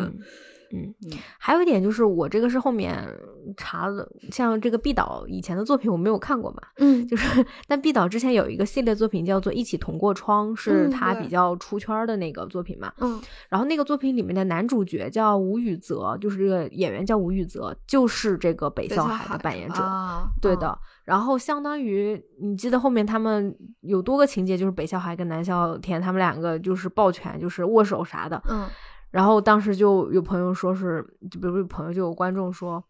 嗯，还有一点就是，我这个是后面查了，像这个毕导以前的作品我没有看过嘛，嗯，就是但毕导之前有一个系列作品叫做《一起同过窗》，是他比较出圈的那个作品嘛，嗯，然后那个作品里面的男主角叫吴宇泽，就是这个演员叫吴宇泽，就是这个北啸海的扮演者，对的，然后相当于你记得后面他们有多个情节，就是北笑海跟南笑天他们两个就是抱拳，就是握手啥的，嗯。然后当时就有朋友说是，就比如朋友就有观众说。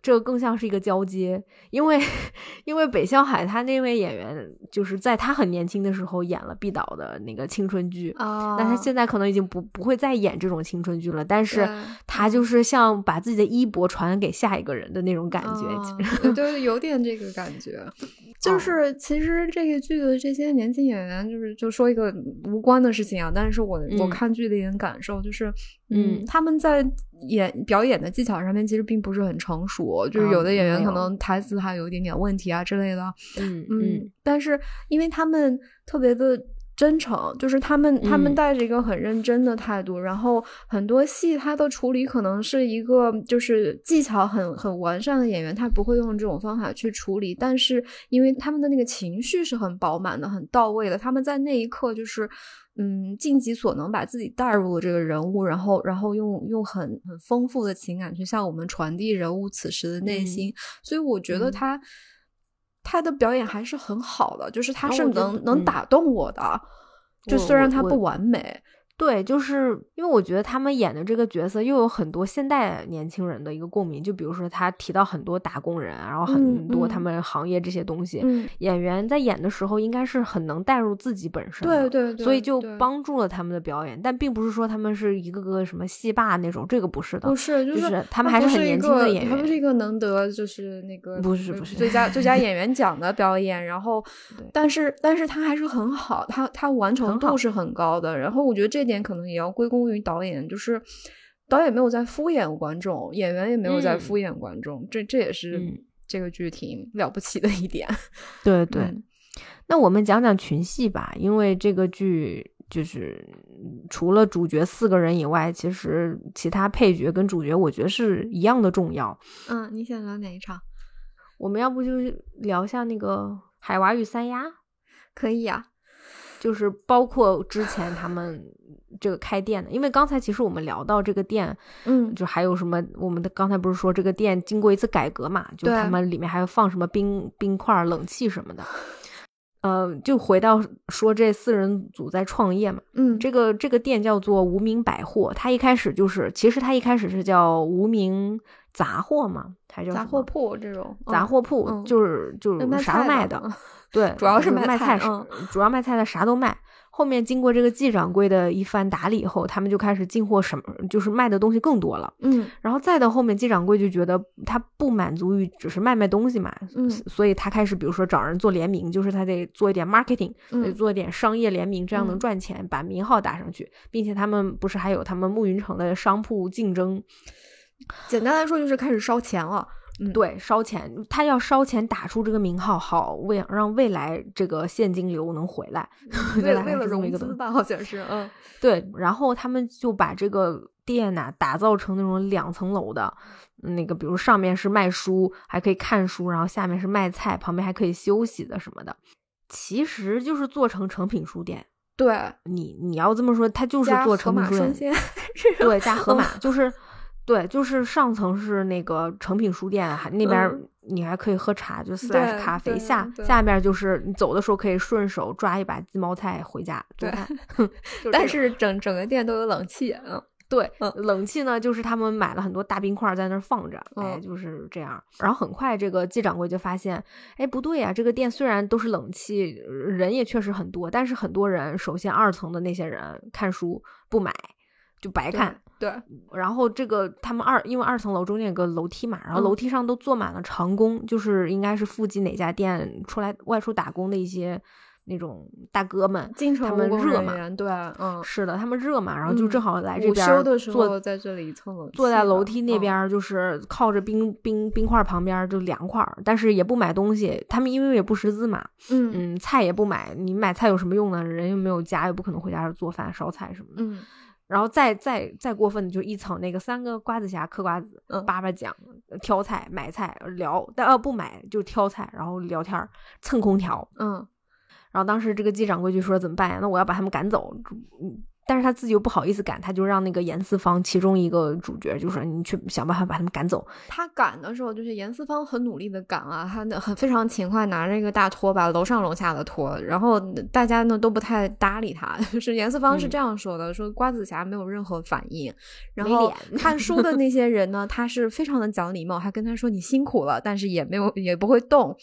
这个更像是一个交接，因为 因为北向海他那位演员就是在他很年轻的时候演了毕导的那个青春剧啊，那他现在可能已经不不会再演这种青春剧了，但是他就是像把自己的衣钵传给下一个人的那种感觉，对，有点这个感觉。就是其实这个剧的这些年轻演员，就是就说一个无关的事情啊，但是我我看剧的一点感受就是，嗯，他们在。演表演的技巧上面其实并不是很成熟，就是有的演员可能台词还有一点点问题啊之类的。嗯嗯，但是因为他们特别的真诚，就是他们他们带着一个很认真的态度，然后很多戏他的处理可能是一个就是技巧很很完善的演员，他不会用这种方法去处理，但是因为他们的那个情绪是很饱满的、很到位的，他们在那一刻就是。嗯，尽己所能把自己带入了这个人物，然后，然后用用很很丰富的情感去向我们传递人物此时的内心，所以我觉得他他的表演还是很好的，就是他是能能打动我的，就虽然他不完美。对，就是因为我觉得他们演的这个角色又有很多现代年轻人的一个共鸣，就比如说他提到很多打工人，然后很多他们行业这些东西，演员在演的时候应该是很能带入自己本身，对对，所以就帮助了他们的表演。但并不是说他们是一个个什么戏霸那种，这个不是的，不是，就是他们还是很年轻的演员，他们是一个能得就是那个不是不是最佳最佳演员奖的表演，然后 但是但是他还是很好，他他完成度是很高的，然后我觉得这点可能也要归。功于导演，就是导演没有在敷衍观众，演员也没有在敷衍观众，这这也是这个剧挺了不起的一点。对对，那我们讲讲群戏吧，因为这个剧就是除了主角四个人以外，其实其他配角跟主角我觉得是一样的重要。嗯，你想聊哪一场？我们要不就聊一下那个海娃与三丫？可以呀。就是包括之前他们这个开店的，因为刚才其实我们聊到这个店，嗯，就还有什么，我们的刚才不是说这个店经过一次改革嘛，就他们里面还要放什么冰冰块、冷气什么的，呃，就回到说这四人组在创业嘛，嗯，这个这个店叫做无名百货，它一开始就是，其实它一开始是叫无名杂货嘛，还叫杂货铺这种杂货铺，就是就是啥都卖的，对，主要是卖菜，主要卖菜的啥都卖。后面经过这个季掌柜的一番打理以后，他们就开始进货，什么就是卖的东西更多了。嗯，然后再到后面，季掌柜就觉得他不满足于只是卖卖东西嘛，嗯，所以他开始比如说找人做联名，就是他得做一点 marketing，得做一点商业联名，这样能赚钱，把名号打上去，并且他们不是还有他们暮云城的商铺竞争，简单来说就是开始烧钱了。对，烧钱，他要烧钱打出这个名号，好为让未来这个现金流能回来，为了为了融资吧，好像是，嗯，对，然后他们就把这个店呐打造成那种两层楼的，那个比如上面是卖书，还可以看书，然后下面是卖菜，旁边还可以休息的什么的，其实就是做成成品书店。对你你要这么说，他就是做成品书店，对，加盒马就是。对，就是上层是那个成品书店，还那边你还可以喝茶，就 slash 咖啡。下下面就是你走的时候可以顺手抓一把鸡毛菜回家。对，但是整整个店都有冷气。嗯，对，冷气呢，就是他们买了很多大冰块在那儿放着，哎，就是这样。然后很快这个季掌柜就发现，哎，不对呀，这个店虽然都是冷气，人也确实很多，但是很多人首先二层的那些人看书不买，就白看。对，然后这个他们二，因为二层楼中间有个楼梯嘛，然后楼梯上都坐满了长工，就是应该是附近哪家店出来外出打工的一些那种大哥们，他们热嘛，对，嗯，是的，他们热嘛，然后就正好来这边坐在这里蹭楼，坐在楼梯那边，就是靠着冰冰冰块旁边就凉快，但是也不买东西，他们因为也不识字嘛，嗯嗯，菜也不买，你买菜有什么用呢？人又没有家，又不可能回家做饭烧菜什么的，嗯。然后再再再过分的就一层那个三个瓜子侠嗑瓜子，叭叭讲挑菜买菜聊，但呃不买就挑菜，然后聊天蹭空调，嗯，然后当时这个机掌柜就说怎么办呀？那我要把他们赶走，嗯。但是他自己又不好意思赶，他就让那个严四方其中一个主角就说：“你去想办法把他们赶走。”他赶的时候，就是严四方很努力的赶啊，他很非常勤快，拿着一个大拖把，楼上楼下的拖。然后大家呢都不太搭理他，就 是严四方是这样说的：“说瓜子侠没有任何反应。”然后看书的那些人呢，他是非常的讲礼貌，还跟他说：“你辛苦了。”但是也没有也不会动。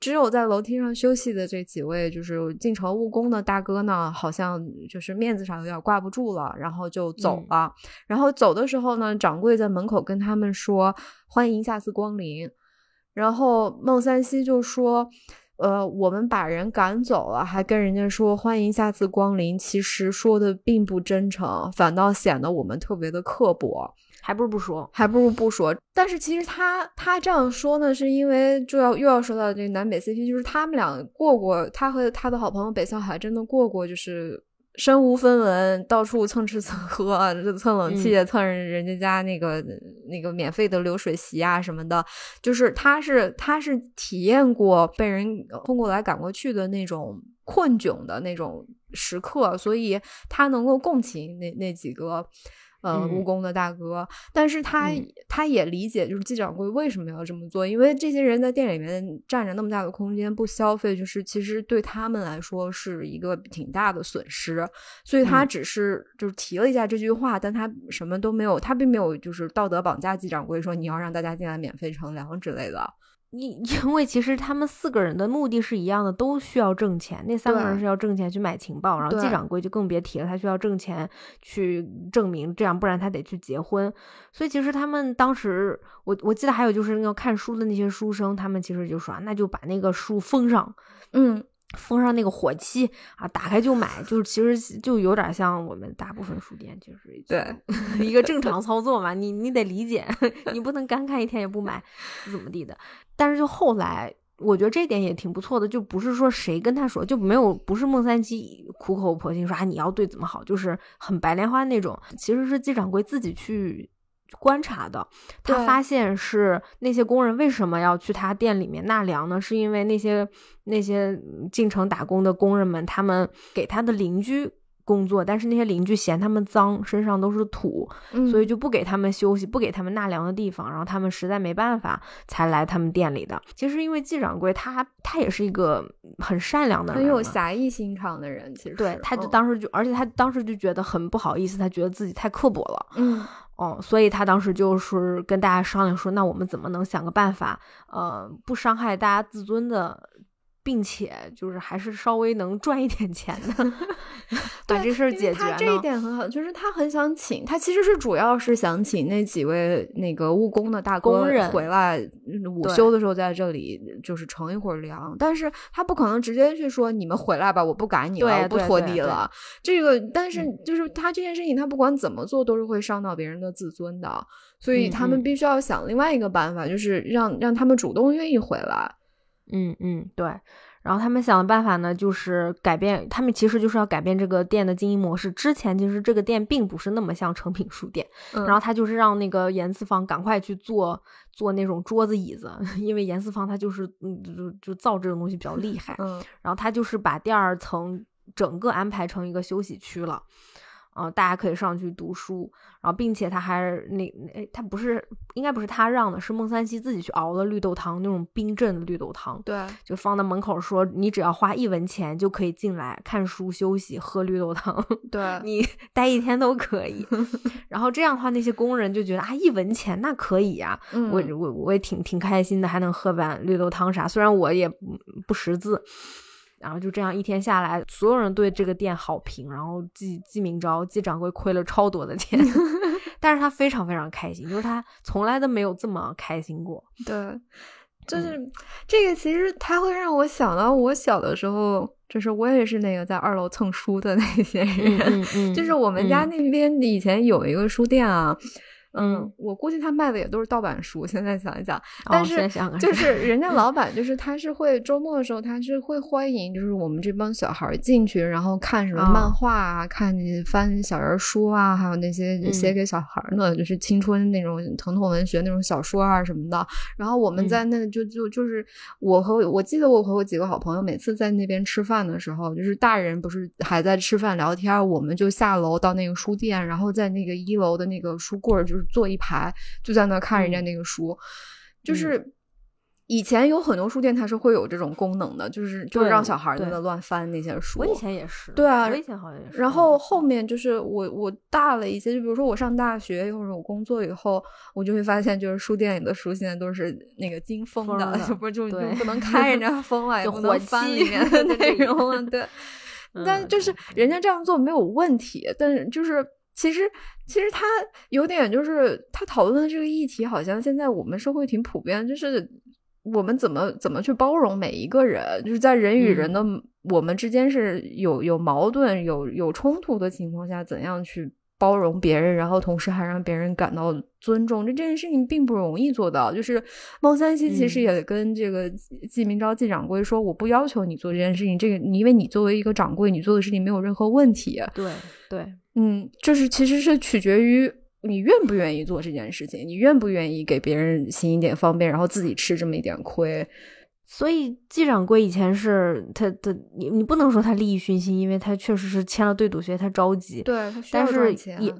只有在楼梯上休息的这几位，就是进城务工的大哥呢，好像就是面子上有点挂不住了，然后就走了。然后走的时候呢，掌柜在门口跟他们说：“欢迎下次光临。”然后孟三希就说：“呃，我们把人赶走了，还跟人家说欢迎下次光临，其实说的并不真诚，反倒显得我们特别的刻薄。”还不如不说，还不如不说。但是其实他他这样说呢，是因为就要又要说到这个南北 CP，就是他们俩过过，他和他的好朋友北向海真的过过，就是身无分文，到处蹭吃蹭喝，蹭冷气，蹭人家家那个那个免费的流水席啊什么的。就是他是他是体验过被人轰过来赶过去的那种困窘的那种时刻，所以他能够共情那那几个。呃，务工的大哥，但是他他也理解，就是季掌柜为什么要这么做，因为这些人在店里面占着那么大的空间不消费，就是其实对他们来说是一个挺大的损失，所以他只是就是提了一下这句话，但他什么都没有，他并没有就是道德绑架季掌柜说你要让大家进来免费乘凉之类的。因 因为其实他们四个人的目的是一样的，都需要挣钱。那三个人是要挣钱去买情报，然后季掌柜就更别提了，他需要挣钱去证明，这样不然他得去结婚。所以其实他们当时，我我记得还有就是那个看书的那些书生，他们其实就说，那就把那个书封上，嗯。封上那个火漆啊，打开就买，就是其实就有点像我们大部分书店，就是对 一个正 常操作嘛。你你得理解，你不能干看一天也不买，怎么地的。但是就后来，我觉得这点也挺不错的，就不是说谁跟他说就没有，不是孟三七苦口婆心说啊你要对怎么好，就是很白莲花那种。其实是季掌柜自己去。观察的，他发现是那些工人为什么要去他店里面纳凉呢？是因为那些那些进城打工的工人们，他们给他的邻居。工作，但是那些邻居嫌他们脏，身上都是土，所以就不给他们休息，不给他们纳凉的地方，然后他们实在没办法才来他们店里的。其实因为季掌柜他他也是一个很善良的人，很有侠义心肠的人。其实对，他就当时就，而且他当时就觉得很不好意思，他觉得自己太刻薄了。嗯。哦，所以他当时就是跟大家商量说，那我们怎么能想个办法，呃，不伤害大家自尊的。并且就是还是稍微能赚一点钱的，把这事儿解决。他这一点很好，就是他很想请，他其实是主要是想请那几位那个务工的大工人回来，午休的时候在这里就是乘一会儿凉。但是他不可能直接去说你们回来吧，我不赶你了，我不拖地了。这个，但是就是他这件事情，他不管怎么做都是会伤到别人的自尊的，所以他们必须要想另外一个办法，就是让让他们主动愿意回来。嗯嗯，对。然后他们想的办法呢，就是改变，他们其实就是要改变这个店的经营模式。之前其实这个店并不是那么像成品书店，然后他就是让那个严四方赶快去做做那种桌子椅子，因为严四方他就是嗯就就造这种东西比较厉害。嗯，然后他就是把第二层整个安排成一个休息区了。嗯，大家可以上去读书，然后并且他还那哎，他不是应该不是他让的，是孟三希自己去熬了绿豆汤，那种冰镇的绿豆汤，对，就放在门口说你只要花一文钱就可以进来看书休息喝绿豆汤，对 你待一天都可以。然后这样的话，那些工人就觉得啊，一文钱那可以呀，我我我也挺挺开心的，还能喝碗绿豆汤啥，虽然我也不识字。然后就这样一天下来，所有人对这个店好评，然后季季明昭季掌柜亏了超多的钱，但是他非常非常开心，就是他从来都没有这么开心过。对，就是这个，其实他会让我想到我小的时候，就是我也是那个在二楼蹭书的那些人，就是我们家那边以前有一个书店啊。嗯，我估计他卖的也都是盗版书。现在想一想，但是就是人家 老板，就是他是会周末的时候，他是会欢迎，就是我们这帮小孩进去，然后看什么漫画啊，看翻小人书啊，还有那些写给小孩的，就是青春那种疼痛文学那种小说啊什么的。然后我们在那就就就是我和我记得我和我几个好朋友每次在那边吃饭的时候，就是大人不是还在吃饭聊天，我们就下楼到那个书店，然后在那个一楼的那个书柜就是。坐一排就在那看人家那个书，就是以前有很多书店它是会有这种功能的，就是就是让小孩在那乱翻那些书。我以前也是，对啊，我以前好像也是。然后后面就是我我大了一些，就比如说我上大学或者我工作以后，我就会发现，就是书店里的书现在都是那个金封的，就不就就不能开人家 封了，也不能翻里面的 内容。对，但就是人家这样做没有问题，但是就是。其实，其实他有点就是他讨论的这个议题，好像现在我们社会挺普遍，就是我们怎么怎么去包容每一个人，就是在人与人的我们之间是有有矛盾、有有冲突的情况下，怎样去包容别人，然后同时还让别人感到尊重，这这件事情并不容易做到。就是孟三希其实也跟这个季明昭季掌柜说，我不要求你做这件事情，这个因为你作为一个掌柜，你做的事情没有任何问题。对对。嗯，就是其实是取决于你愿不愿意做这件事情，你愿不愿意给别人行一点方便，然后自己吃这么一点亏。所以季掌柜以前是他的，你你不能说他利益熏心，因为他确实是签了对赌协，他着急。对，他但是也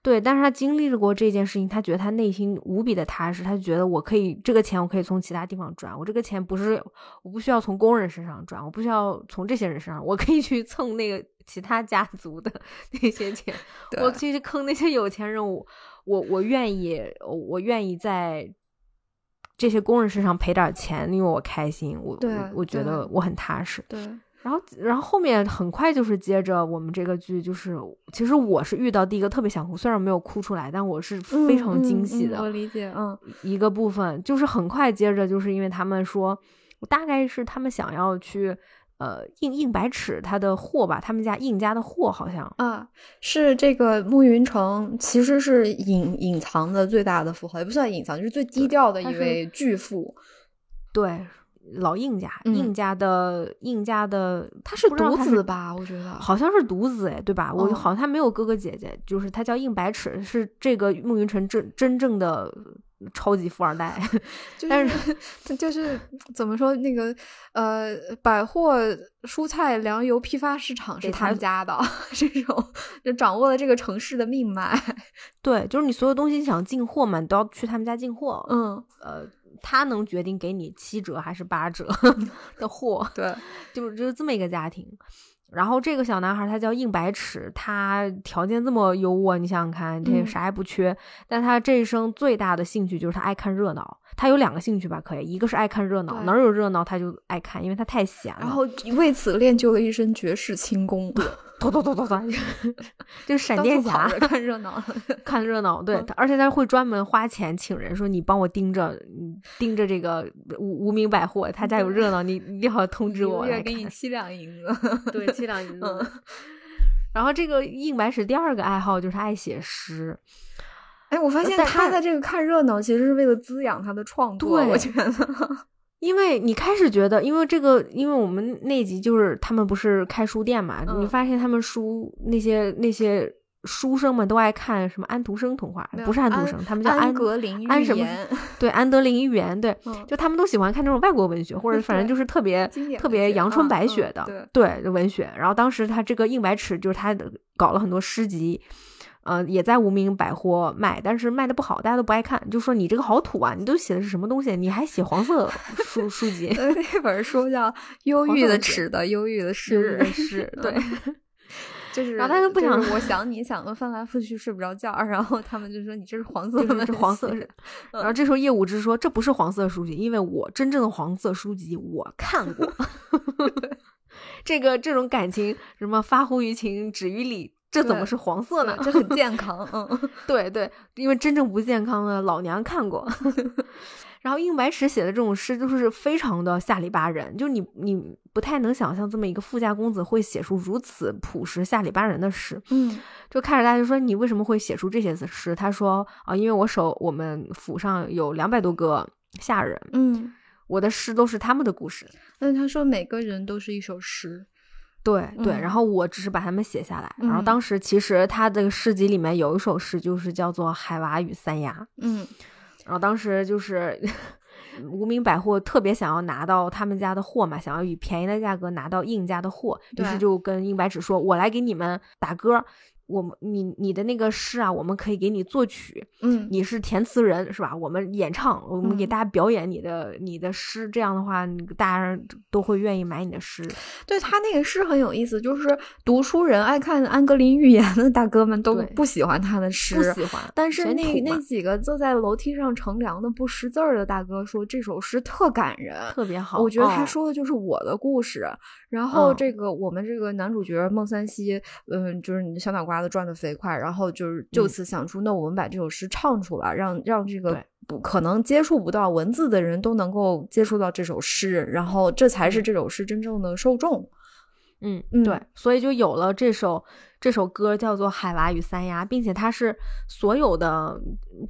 对，但是他经历过这件事情，他觉得他内心无比的踏实，他就觉得我可以这个钱我可以从其他地方赚，我这个钱不是我不需要从工人身上赚，我不需要从这些人身上，我可以去蹭那个。其他家族的 那些钱，我其实坑那些有钱人，我我我愿意，我愿意在这些工人身上赔点钱，因为我开心，我我我觉得我很踏实。对，然后然后后面很快就是接着我们这个剧，就是其实我是遇到第一个特别想哭，虽然没有哭出来，但我是非常惊喜的。我理解，嗯，一个部分就是很快接着就是因为他们说，大概是他们想要去。呃，印印白尺他的货吧，他们家印家的货好像啊，是这个暮云城，其实是隐隐藏的最大的富豪，也不算隐藏，就是最低调的一位巨富。对，老应家，嗯应家的应家的，他是独子吧？我觉得好像是独子哎，对吧？我哦好像他没有哥哥姐姐，就是他叫应白尺，是这个慕云辰真真正的超级富二代。就但是 就是怎么说那个呃，百货、蔬菜、粮油批发市场是他们家的，这种就掌握了这个城市的命脉。对，就是你所有东西想进货嘛，你都要去他们家进货。嗯，呃，他能决定给你七折还是八折 的货，对，就是就是这么一个家庭。然后这个小男孩他叫应白齿，他条件这么优渥，你想想看，他啥也不缺。但他这一生最大的兴趣就是他爱看热闹。他有两个兴趣吧，可以，一个是爱看热闹，哪儿有热闹他就爱看，因为他太闲了。然后为此练就了一身绝世轻功，咚咚咚咚咚，就闪电侠看热闹。看热闹，对，嗯而且他会专门花钱请人说你帮我盯着，嗯盯着这个无无名百货，他家有热闹，你一定要通知我来一个月给你。七两银子。对，七两银子。嗯然后这个应白石第二个爱好就是他爱写诗，哎，我发现他的这个看热闹，其实是为了滋养他的创作。对我觉得，因为你开始觉得，因为这个，因为我们那集就是他们不是开书店嘛，嗯你发现他们书那些那些书生们都爱看什么安徒生童话，不是安徒生，他们叫安格林安什么，对安德林寓言，对，嗯就他们都喜欢看这种外国文学，或者反正就是特别特别阳春白雪的，对对文学。然后当时他这个硬白尺就是他搞了很多诗集。呃，也在无名百货卖，但是卖的不好，大家都不爱看，就说你这个好土啊！你都写的是什么东西？你还写黄色书 书籍？呃那本书叫《忧郁的尺的忧郁的是诗》，是，对，就是，然后他就不想我想你想的翻来覆去睡不着觉，然后他们就说你这是黄色的就是这黄色写是。然后这时候叶武之说这不是黄色书籍，因为我真正的黄色书籍我看过。这个这种感情，什么发乎于情，止于礼，这怎么是黄色呢？这很健康，嗯，对对，因为真正不健康的老娘看过。然后应白石写的这种诗，就是非常的下里巴人，就你你不太能想象这么一个富家公子会写出如此朴实下里巴人的诗。嗯，就开始大家就说你为什么会写出这些诗？他说啊，因为我手我们府上有两百多个下人，嗯，我的诗都是他们的故事。那他说每个人都是一首诗，对对，嗯然后我只是把它们写下来。嗯然后当时其实他这个诗集里面有一首诗，就是叫做《海娃与三丫》。嗯然后当时就是 无名百货特别想要拿到他们家的货嘛，想要以便宜的价格拿到应家的货，于是就跟应白纸说：“我来给你们打歌。”我们你你的那个诗啊，我们可以给你作曲，嗯，你是填词人是吧？我们演唱，我们给嗯大家表演你的、你的诗，这样的话，大家都会愿意买你的诗。对他那个诗很有意思，就是读书人爱看安格林寓言的大哥们都不喜欢他的诗，不喜欢，但是那那几个坐在楼梯上乘凉的不识字儿的大哥说这首诗特感人，特别好。我觉得他哦说的就是我的故事。然后嗯这个我们这个男主角孟三希，嗯，就是你的小脑瓜子转的飞快，然后就是就嗯此想出，那我们把这首诗唱出来，让让这个不可能接触不到文字的人都能够接触到这首诗，然后这才是这首诗真正的受众。嗯，嗯对，所以就有了这首这首歌叫做《海娃与三丫》，并且它是所有的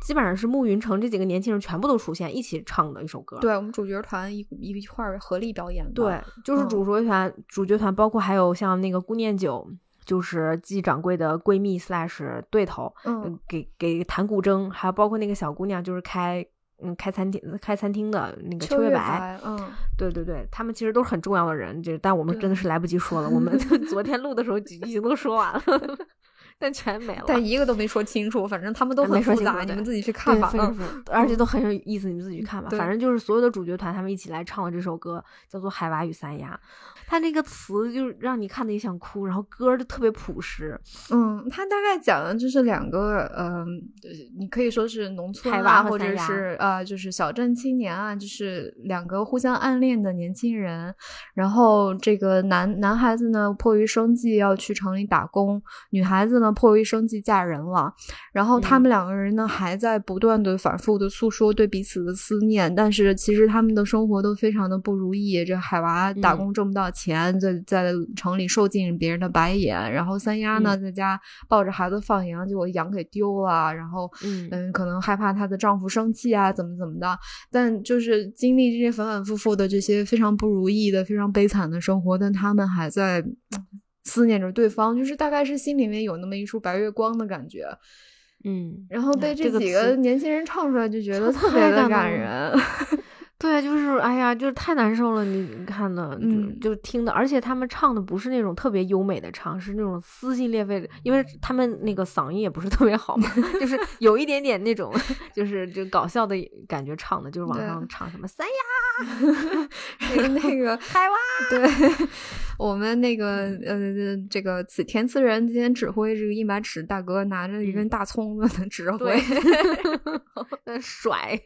基本上是慕云城这几个年轻人全部都出现一起唱的一首歌。对我们主角团一一一块儿合力表演的。对，就是嗯主角团、主角团包括还有像那个顾念九，就是季掌柜的闺蜜 slash 对头，嗯呃给给弹古筝，还有包括那个小姑娘，就是开。嗯，开餐厅开餐厅的那个秋月月白，嗯，对对对，他们其实都是很重要的人，就但我们真的是来不及说了。我们 昨天录的时候已经都说完了，但全没了。但一个都没说清楚，反正他们都没很复杂，你们自己去看吧。而且都很有意思，你们自己去看吧。反正就是所有的主角团他们一起来唱了这首歌，叫做《海娃与三丫》。他那个词就是让你看的也想哭，然后歌儿就特别朴实。嗯，他大概讲的就是两个，嗯、你可以说是农村啊，或者是呃，就是小镇青年啊，就是两个互相暗恋的年轻人。然后这个男男孩子呢，迫于生计要去城里打工；女孩子呢迫于生计嫁人了，然后他们两个人呢还在不断的反复的诉说对彼此的思念，但是其实他们的生活都非常的不如意。这海娃打工挣不到钱，在在城里受尽别人的白眼，然后三丫呢在家抱着孩子放羊，结果羊给丢了，然后嗯可能害怕她的丈夫生气啊，怎么怎么的，但就是经历这些反反复复的这些非常不如意的、非常悲惨的生活，但他们还在。思念着对方，就是大概是心里面有那么一束白月光的感觉，嗯，然后被这几个年轻人唱出来，就觉得特别的感人。对，就是哎呀，就是太难受了。你看的，就就听的，而且他们唱的不是那种特别优美的唱，是那种撕心裂肺的，因为他们那个嗓音也不是特别好嘛，就是有一点点那种，就是就搞笑的感觉唱的，就是网上唱什么三亚，那个那个海哇，对我们那个呃这个此填词人今天指挥这个一把尺大哥拿着一根大葱子指挥，那甩，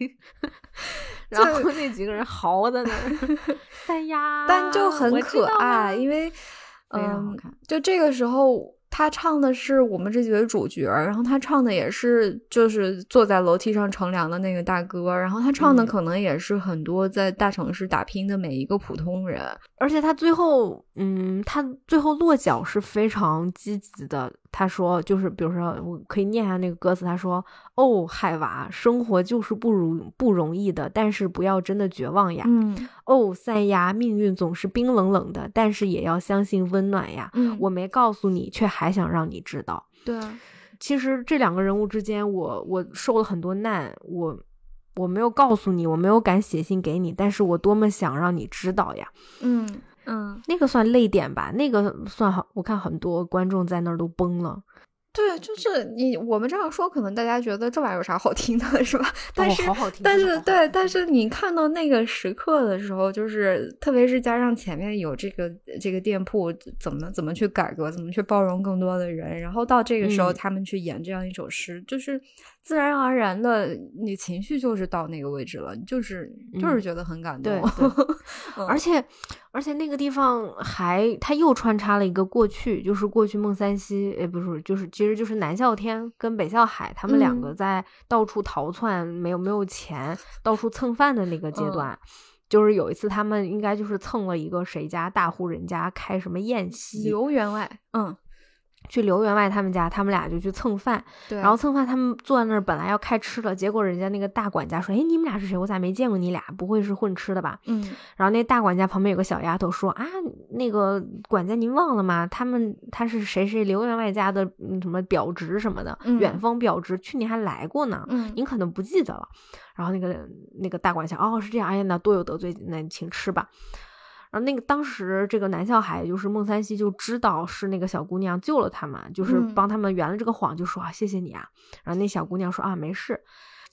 然后那。几个人嚎在那儿，三丫，但就很可爱，因为嗯，就这个时候。他唱的是我们这几位主角，然后他唱的也是就是坐在楼梯上乘凉的那个大哥，然后他唱的可能也是很多在大城市打拼的每一个普通人，而且他最后，嗯，他最后落脚是非常积极的。他说，就是比如说，我可以念下那个歌词，他说：“哦，海娃，生活就是不如不容易的，但是不要真的绝望呀。”嗯。哦，三丫，命运总是冰冷冷的，但是也要相信温暖呀。嗯。我没告诉你，却还想让你知道。对，其实这两个人物之间，我我受了很多难，我我没有告诉你，我没有敢写信给你，但是我多么想让你知道呀。嗯嗯，那个算泪点吧，那个算好，我看很多观众在那儿都崩了。对，就是你我们这样说，可能大家觉得这玩意儿有啥好听的，是吧？但是，但是，对，但是你看到那个时刻的时候，就是特别是加上前面有这个这个店铺怎么怎么去改革，怎么去包容更多的人，然后到这个时候他们去演这样一首诗，就是自然而然的，你情绪就是到那个位置了，就是就是觉得很感动。对，而且。而且那个地方还，他又穿插了一个过去，就是过去孟三西，也不是，就是其实就是南啸天跟北啸海他们两个在到处逃窜，没有没有钱，到处蹭饭的那个阶段。就是有一次他们应该就是蹭了一个谁家大户人家开什么宴席，刘员外，嗯。去刘员外他们家，他们俩就去蹭饭。对，然后蹭饭，他们坐在那儿，本来要开吃了，结果人家那个大管家说：“哎，你们俩是谁？我咋没见过你俩？不会是混吃的吧？”嗯。然后那大管家旁边有个小丫头说：“啊，那个管家您忘了吗？他们他是谁谁刘员外家的什么表侄什么的，远方表侄，去年还来过呢。嗯，您可能不记得了。”然后那个那个大管家哦，是这样，哎呀，那多有得罪，那请吃吧。然后那个当时这个南笑海就是孟三希就知道是那个小姑娘救了他们，就是帮他们圆了这个谎，就说啊谢谢你啊。然后那小姑娘说啊没事。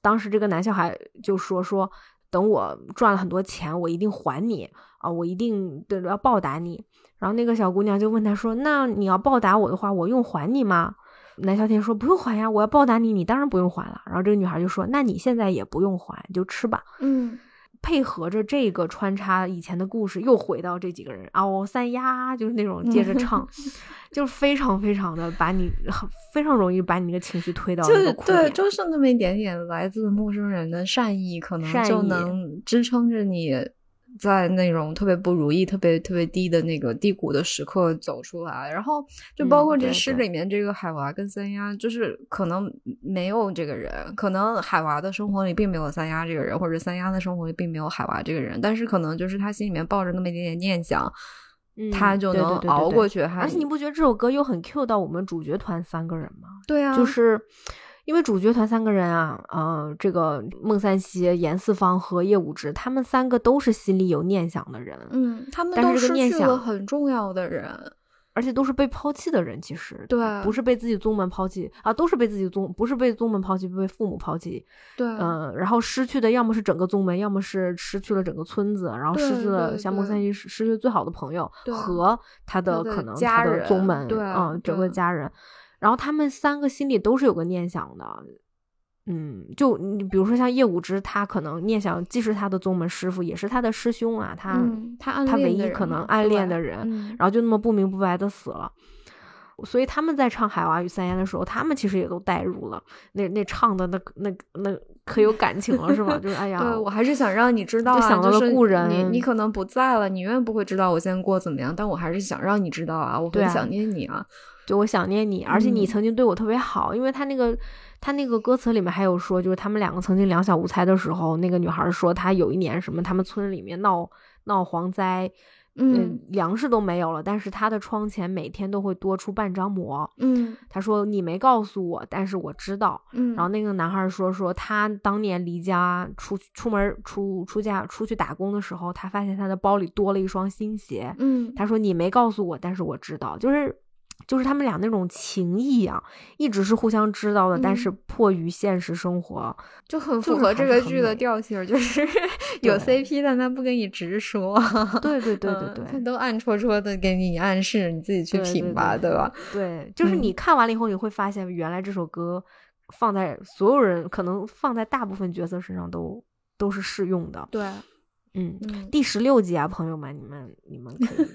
当时这个南笑海就说说等我赚了很多钱，我一定还你啊，我一定对要报答你。然后那个小姑娘就问他说那你要报答我的话，我用还你吗？南笑天说不用还呀，我要报答你，你当然不用还了。然后这个女孩就说那你现在也不用还，你就吃吧。嗯。配合着这个穿插以前的故事，又回到这几个人哦，三丫就是那种接着唱，就是非常非常的把你非常容易把你的情绪推到就是对，就是那么一点点来自陌生人的善意，可能就能支撑着你。在那种特别不如意、特别特别低的那个低谷的时刻走出来，然后就包括这诗里面这个海娃跟三丫，就是可能没有这个人，可能海娃的生活里并没有三丫这个人，或者三丫的生活里并没有海娃这个人，但是可能就是他心里面抱着那么一点点念想，他就能熬过去。而且你不觉得这首歌又很 Q 到我们主角团三个人吗？对啊，就是。因为主角团三个人啊，呃，这个孟三希、严四方和叶武之，他们三个都是心里有念想的人。嗯，他们都失去了很重要的人，而且都是被抛弃的人。其实，对，不是被自己宗门抛弃啊，都是被自己宗，不是被宗门抛弃，被父母抛弃。对，嗯，然后失去的要么是整个宗门，要么是失去了整个村子，然后失去了像孟三希失去最好的朋友和他的可能他的宗门，嗯，整个家人。然后他们三个心里都是有个念想的，嗯，就你比如说像叶武之，他可能念想既是他的宗门师傅，也是他的师兄啊，他他他唯一可能暗恋的人，然后就那么不明不白的死了，所以他们在唱《海娃与三言》的时候，他们其实也都代入了，那那唱的那那那可有感情了，是吗？就是哎呀，对我还是想让你知道，想到了故人，你你可能不在了，你永远不会知道我现在过怎么样，但我还是想让你知道啊，我很想念你啊，就我想念你，而且你曾经对我特别好，因为他那个他那个歌词里面还有说，就是他们两个曾经两小无猜的时候，那个女孩说她有一年什么，他们村里面闹闹蝗灾。嗯，粮食都没有了，但是她的窗前每天都会多出半张馍。嗯，他说你没告诉我，但是我知道。嗯，然后那个男孩说说他当年离家出出门出出家出去打工的时候，他发现他的包里多了一双新鞋。嗯，他说你没告诉我，但是我知道，就是。就是他们俩那种情谊啊，一直是互相知道的，但是迫于现实生活，就很符合这个剧的调性，就是 有 CP，但他不跟你直说，对对 对对对，他都暗戳戳的给你暗示，你自己去品吧，对吧？对，就是你看完了以后，你会发现原来这首歌放在所有人，可能放在大部分角色身上都都是适用的。对，嗯，第十六集啊，朋友们，你们你们可以。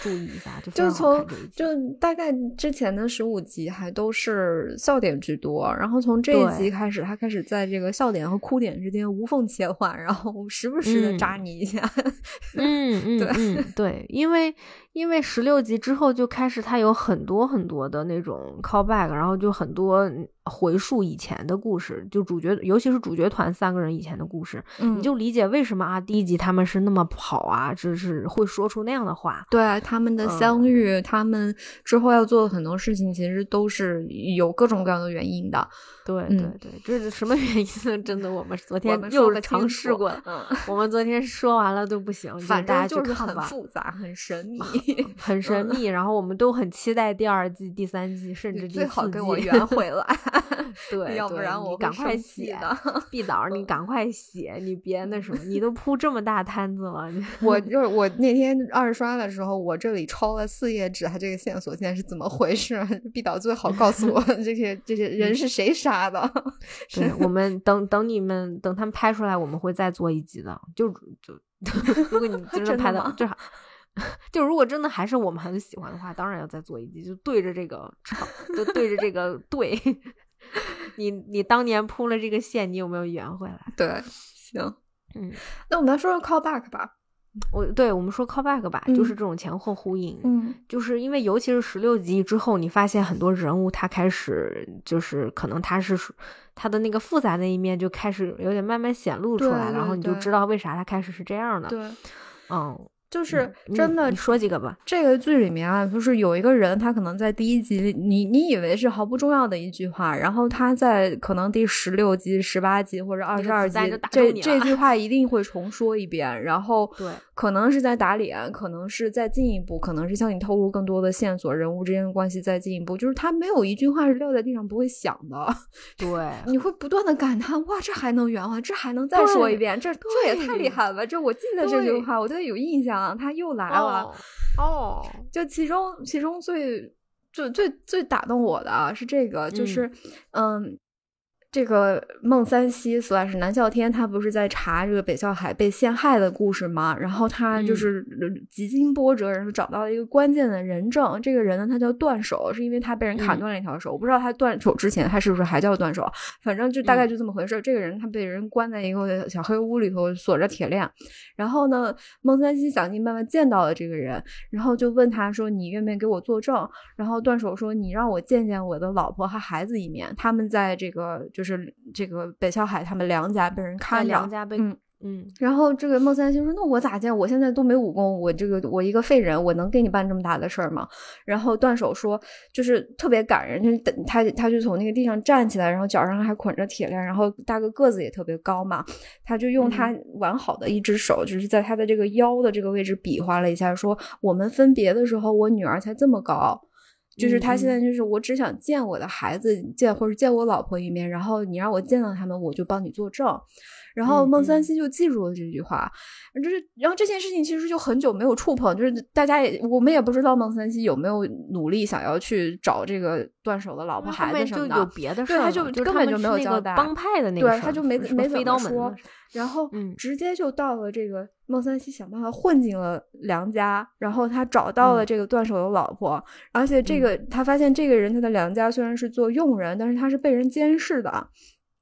注意一下，就从就大概之前的十五集还都是笑点居多，然后从这一集开始，他开始在这个笑点和哭点之间无缝切换，然后时不时的扎你一下。嗯嗯，对。对，因为因为十六集之后就开始，他有很多很多的那种 callback，然后就很多。回溯以前的故事，就主角，尤其是主角团三个人以前的故事，你就理解为什么啊第一集他们是那么跑啊，就是会说出那样的话。对他们的相遇，他们之后要做的很多事情，其实都是有各种各样的原因的。对对对，这是什么原因呢？真的，我们昨天又尝试过了，我们昨天说完了都不行，反正就是很复杂、很神秘、很神秘。然后我们都很期待第二季、第三季，甚至第四季。最好跟我圆回来。对，要不然我赶快写的。毕导，你赶快写，你别那什么，你都铺这么大摊子了。我 就是我那天二刷的时候，我这里抄了四页纸，他这个线索现在是怎么回事？毕导最好告诉我这些这些人是谁杀的。对，我们等等你们等他们拍出来，我们会再做一集的。就就 如果你真的拍的，就 就如果真的还是我们很喜欢的话，当然要再做一集，就对着这个场，就对着这个 对。你你当年铺了这个线，你有没有圆回来？对，行，嗯，那我们来说说 callback 吧。我对我们说 callback 吧，就是这种前后呼应。嗯，就是因为尤其是十六集之后，你发现很多人物他开始就是可能他是他的那个复杂的一面就开始有点慢慢显露出来，然后你就知道为啥他开始是这样的。对，嗯。就是真的，你说几个吧。这个剧里面啊，就是有一个人，他可能在第一集，你你以为是毫不重要的一句话，然后他在可能第十六集、十八集或者二十二集，这这句 话一定会重说一遍，然后对，可能是在打脸，可能是在进一步，可能是向你透露更多的线索，人物之间的关系再进一步，就是他没有一句话是撂在地上不会响的。对，你会不断的感叹，哇，这还能圆啊？这还能再说一遍？这这也太厉害了！这我记得这句话，我对他有印象。他又来了哦，就其中其中最最最最打动我的啊是这个，就是嗯。这个孟三希，算是南啸天，他不是在查这个北啸海被陷害的故事吗？然后他就是几经波折，然后找到了一个关键的人证。这个人呢，他叫断手，是因为他被人砍断了一条手。我不知道他断手之前他是不是还叫断手，反正就大概就这么回事。这个人他被人关在一个小黑屋里头，锁着铁链。然后呢，孟三希想尽办法见到了这个人，然后就问他说：“你愿不愿意给我作证？”然后断手说：“你让我见见我的老婆和孩子一面，他们在这个。”就是这个北啸海他们梁家被人看着，梁家被嗯嗯，然后这个孟三星说：“那我咋见？我现在都没武功，我这个我一个废人，我能给你办这么大的事儿吗？”然后断手说：“就是特别感人，就是等他他就从那个地上站起来，然后脚上还捆着铁链，然后大哥个子也特别高嘛，他就用他完好的一只手，就是在他的这个腰的这个位置比划了一下，说：我们分别的时候，我女儿才这么高。”就是他现在就是我只想见我的孩子见或者见我老婆一面，然后你让我见到他们，我就帮你作证。然后孟三。希就记住了这句话，就是然后这件事情其实就很久没有触碰，就是大家也我们也不知道孟三希有没有努力想要去找这个断手的老婆孩子什么的，就有别的事儿，对，他就根本就没有交代帮派的那个，对，他就没没怎么说。然后，嗯，直接就到了这个孟三希想办法混进了梁家，然后他找到了这个断手的老婆，而且这个他发现这个人他的梁家虽然是做佣人，但是他是被人监视的，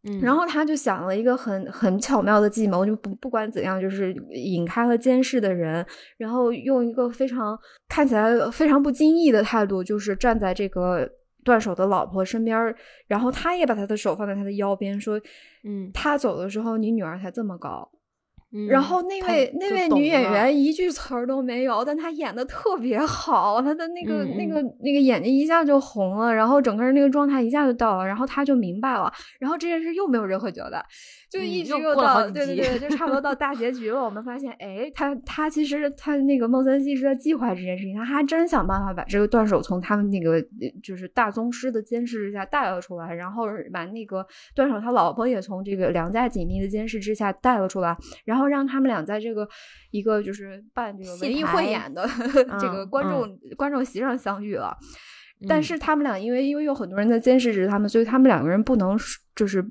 嗯，然后他就想了一个很很巧妙的计谋，就不不管怎样，就是引开了监视的人，然后用一个非常看起来非常不经意的态度，就是站在这个。断手的老婆身边，然后他也把他的手放在他的腰边，说：“嗯，他走的时候，你女儿才这么高。”然后那位那位女演员一句词儿都没有，但她演的特别好，她的那个那个那个眼睛一下就红了，然后整个人那个状态一下就到了，然后她就明白了，然后这件事又没有任何交代。就一直又到对对对，就差不多到大结局了。我们发现，哎，他他其实他那个孟三希是在计划这件事情，他还真想办法把这个断手从他们那个就是大宗师的监视之下带了出来，然后把那个断手他老婆也从这个梁家紧密的监视之下带了出来，然后让他们俩在这个一个就是办这个文艺汇演的这个观众观众席上相遇了。但是他们俩因为因为有很多人在监视着他们，所以他们两个人不能就是。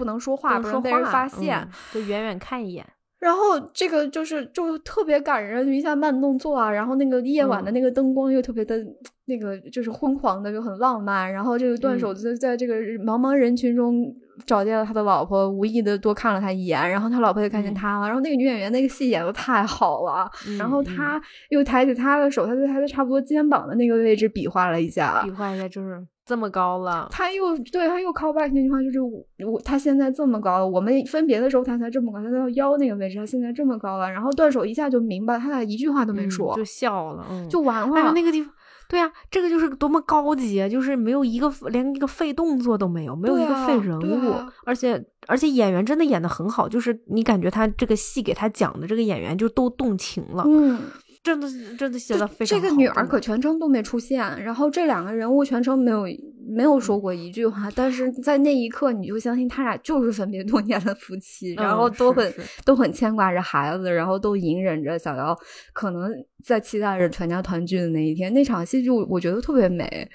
不能说话，不能被人发现，就远远看一眼。然后这个就是就特别感人，就一下慢动作啊，然后那个夜晚的那个灯光又特别的。那个就是昏黄的，就很浪漫。然后这个断手在在这个茫茫人群中找见了他的老婆，无意的多看了他一眼，然后他老婆也看见他了。然后那个女演员那个戏演的太好了，然后他又抬起他的手，他在他的差不多肩膀的那个位置比划了一下，比划一下就是这么高了。他又对他又 call back 那句话，就是我他现在这么高了，我们分别的时候他才这么高，他到腰那个位置，他现在这么高了。然后断手一下就明白，他俩一句话都没说，就笑了，就完了。那个地方。对啊，这个就是多么高级啊！就是没有一个连一个废动作都没有，没有一个废人物，而且而且演员真的演的很好，就是你感觉他这个戏给他讲的这个演员就都动情了。嗯。真的真的写的非常好。这个女儿可全程都没出现，然后这两个人物全程没有没有说过一句话，但是在那一刻你就相信他俩就是分别多年的夫妻，然后都很都很牵挂着孩子，然后都隐忍着想要可能在期待着全家团聚的那一天。那场戏就我觉得特别美。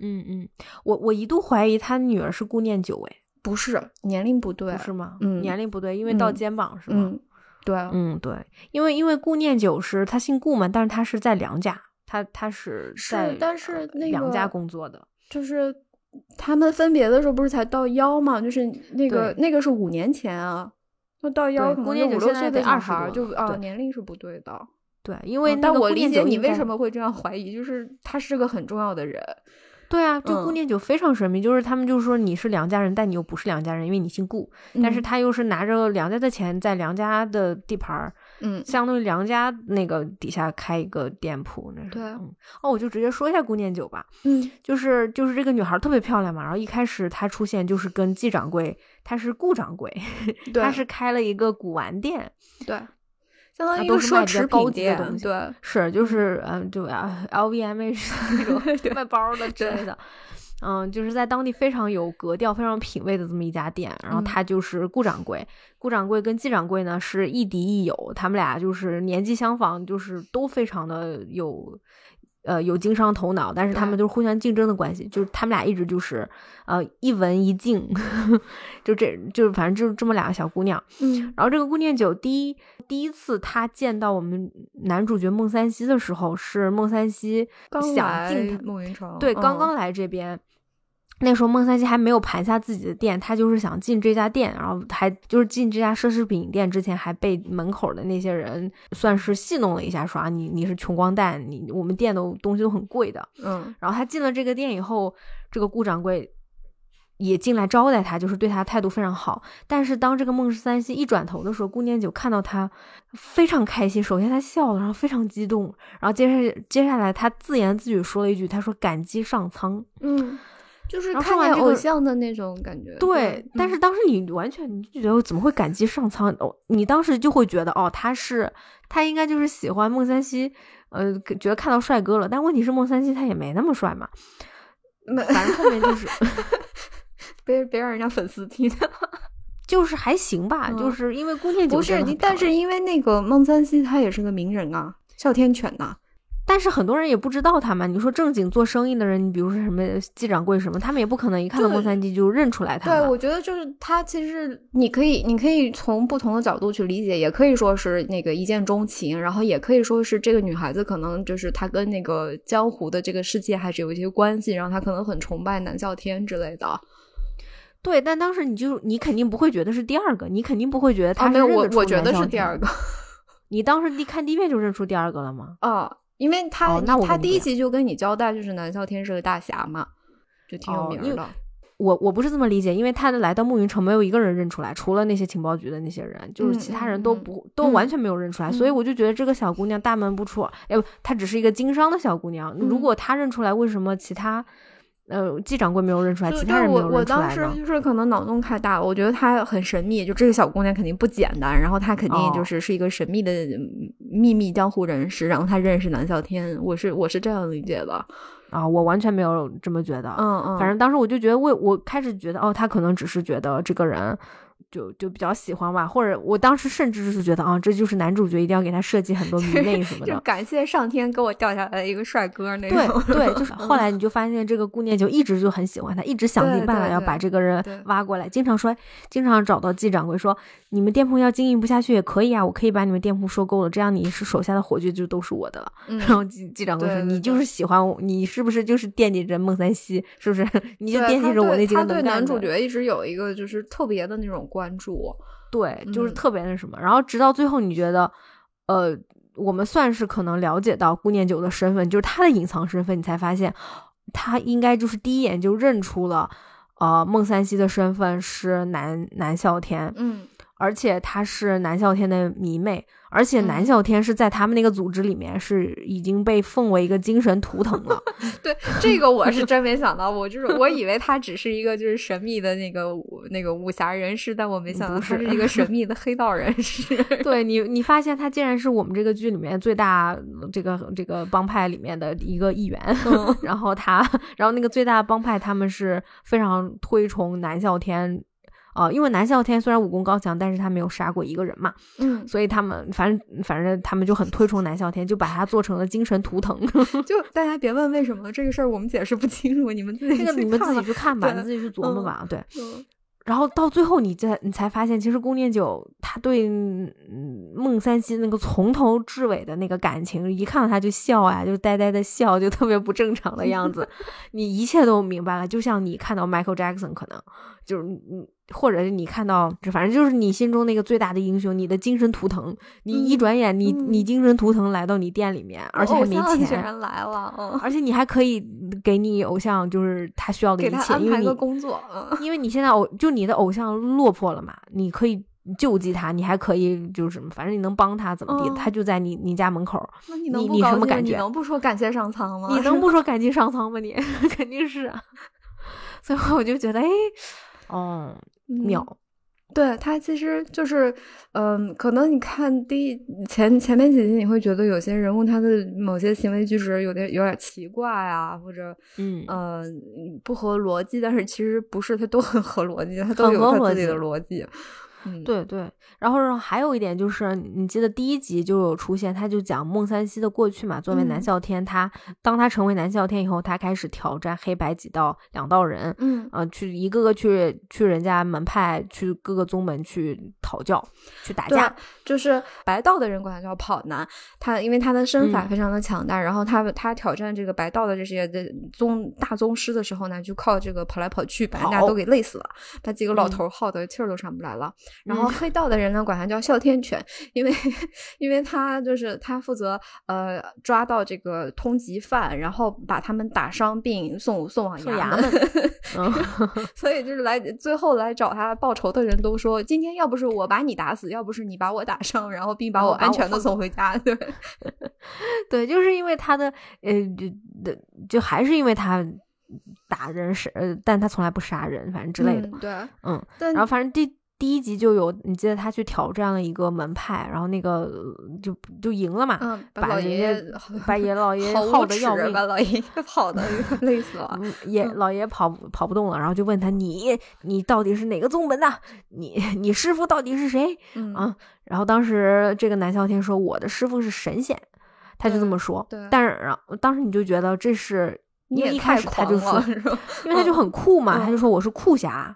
嗯嗯，我我一度怀疑他女儿是顾念九，哎，不是，年龄不对，是吗？嗯，年龄不对，因为到肩膀是吗？对，嗯，对，因为因为顾念九是他姓顾嘛，但是他是在梁家，他他是在但是那个梁家工作的，就是他们分别的时候不是才到幺嘛，就是那个那个是五年前啊，那到腰顾念九五六岁的二孩就啊年龄是不对的，对，因为但我理解你为什么会这样怀疑，就是他是个很重要的人。对啊，就顾念九非常神秘，就是他们就说你是梁家人，但你又不是梁家人，因为你姓顾，但是他又是拿着梁家的钱在梁家的地盘儿，嗯，相当于梁家那个底下开一个店铺，那是对，哦，我就直接说一下顾念九吧，嗯，就是就是这个女孩特别漂亮嘛，然后一开始她出现就是跟季掌柜，她是顾掌柜，她是开了一个古玩店，对。相当于都是奢侈高级的东西，对，是就是嗯，对啊 L V M H 那种 卖包的之类的，嗯，就是在当地非常有格调、非常有品位的这么一家店。然后他就是顾掌柜，顾掌柜跟季掌柜呢是亦敌亦友，他们俩就是年纪相仿，就是都非常的有。呃，有经商头脑，但是他们就是互相竞争的关系，就是他们俩一直就是，呃，一文一静，就这就是反正就是这么两个小姑娘。嗯，然后这个顾念九第一第一次他见到我们男主角孟三希的时候，是孟三希想进孟云城，对，刚刚来这边。那时候孟三希还没有盘下自己的店，他就是想进这家店，然后还就是进这家奢侈品店之前还被门口的那些人算是戏弄了一下，说啊你你是穷光蛋，你我们店的东西都很贵的，嗯，然后他进了这个店以后，这个顾掌柜也进来招待他，就是对他态度非常好。但是当这个孟三希一转头的时候，顾念九看到他非常开心，首先他笑了，然后非常激动，然后接下接下来他自言自语说了一句，他说感激上苍，嗯。就是看见偶像的那种感觉，对。但是当时你完全你就觉得怎么会感激上苍？哦，你当时就会觉得哦，他是他应该就是喜欢孟三希，呃，觉得看到帅哥了。但问题是孟三希他也没那么帅嘛，反正后面就是 别别让人家粉丝听。就是还行吧，就是因为姑念九不是，但是因为那个孟三希他也是个名人啊，哮天犬呐。但是很多人也不知道他嘛。你说正经做生意的人，你比如说什么季掌柜什么，他们也不可能一看到孟三基就认出来他。对，我觉得就是他，其实你可以，你可以从不同的角度去理解，也可以说是那个一见钟情，然后也可以说是这个女孩子可能就是她跟那个江湖的这个世界还是有一些关系，然后她可能很崇拜南啸天之类的。对，但当时你就你肯定不会觉得是第二个，你肯定不会觉得他没有我，我觉得是第二个。你当时一看第一遍就认出第二个了吗？啊。因为他他第一集就跟你交代，就是南啸天是个大侠嘛，就挺有名的。我我不是这么理解，因为他来到暮云城，没有一个人认出来，除了那些情报局的那些人，就是其他人都不都完全没有认出来，所以我就觉得这个小姑娘大门不出，哎不，她只是一个经商的小姑娘。如果她认出来，为什么其他？呃，季掌柜没有认出来，其他人没有认出来。我当时就是可能脑洞太大了，我觉得她很神秘，就这个小姑娘肯定不简单，然后她肯定就是是一个神秘的秘密江湖人士，然后她认识南啸天，我是我是这样理解的啊，我完全没有这么觉得，嗯嗯，反正当时我就觉得，我我开始觉得，哦，她可能只是觉得这个人。就就比较喜欢吧，或者我当时甚至是觉得啊，这就是男主角一定要给他设计很多迷妹什么的。就感谢上天给我掉下来一个帅哥那种。对对，就是 后来你就发现这个顾念就一直就很喜欢他，一直想尽办法要把这个人挖过来，经常说，经常找到季掌柜说，你们店铺要经营不下去也可以啊，我可以把你们店铺收购了，这样你是手下的伙计就都是我的了。然后季季掌柜说，你就是喜欢我，你是不是就是惦记着孟三西，是不是？你就惦记着我那几个能干的。他对男主角一直有一个就是特别的那种关注。对，就是特别那什么，然后直到最后，你觉得，呃，我们算是可能了解到顾念九的身份，就是他的隐藏身份，你才发现，他应该就是第一眼就认出了，呃，孟三希的身份是南南啸天，嗯，而且他是南啸天的迷妹。而且南啸天是在他们那个组织里面是已经被奉为一个精神图腾了。对这个我是真没想到，我就是我以为他只是一个就是神秘的那个那个武侠人士，但我没想到他是一个神秘的黑道人士。对你，你发现他竟然是我们这个剧里面最大这个这个帮派里面的一个一员。然后他，然后那个最大的帮派他们是非常推崇南啸天。啊，因为南啸天虽然武功高强，但是他没有杀过一个人嘛，嗯，所以他们反正反正他们就很推崇南啸天，就把他做成了精神图腾。就大家别问为什么这个事儿，我们解释不清楚，你们自己这个你们自己去看吧，你自己去琢磨吧，对。嗯。然后到最后，你再你才发现，其实宫念九他对孟三希那个从头至尾的那个感情，一看到他就笑啊，就呆呆的笑，就特别不正常的样子。你一切都明白了，就像你看到 Michael Jackson，可能就是你。或者是你看到，反正就是你心中那个最大的英雄，你的精神图腾。你一转眼，你你精神图腾来到你店里面，而且还没钱，来了，嗯，而且你还可以给你偶像，就是他需要的一切，因为你工作，因为你现在偶就你的偶像落魄了嘛，你可以救济他，你还可以就是什么，反正你能帮他怎么地，他就在你你家门口，那你你你什么感觉？你能不说感谢上苍吗？你能不说感激上苍吗？你 肯定是啊，所以我就觉得，哎，哦。秒，对他其实就是，嗯，可能你看第一前前面几集，你会觉得有些人物他的某些行为举止有点有点奇怪啊，或者嗯呃不合逻辑，但是其实不是，他都很合逻辑，他都有他自己的逻辑。对对，然后还有一点就是，你记得第一集就有出现，他就讲孟三希的过去嘛。作为南啸天，他当他成为南啸天以后，他开始挑战黑白几道两道人，嗯，呃，去一个个去去人家门派，去各个宗门去讨教，去打架。就是白道的人管他叫跑男，他因为他的身法非常的强大，然后他他挑战这个白道的这些的宗大宗师的时候呢，就靠这个跑来跑去，把人家都给累死了，把几个老头耗的气儿都上不来了。然后黑道的人呢，管他叫哮天犬，因为因为他就是他负责呃抓到这个通缉犯，然后把他们打伤并送送往衙门。所以就是来最后来找他报仇的人都说，今天要不是我把你打死，要不是你把我打伤，然后并把我安全的送回家。对对，就是因为他的呃，就就还是因为他打人是，呃，但他从来不杀人，反正之类的。对，嗯，然后反正第。第一集就有，你记得他去挑战了一个门派，然后那个就就赢了嘛，嗯，把老爷把爷老 爷好耗的要命，把老爷跑的 累死了，爷老爷跑跑不动了，然后就问他你你到底是哪个宗门的？你你师傅到底是谁？啊，然后当时这个南啸天说我的师傅是神仙，他就这么说，但是然后当时你就觉得这是。因为一开始他就说，因为他就很酷嘛，他就说我是酷侠，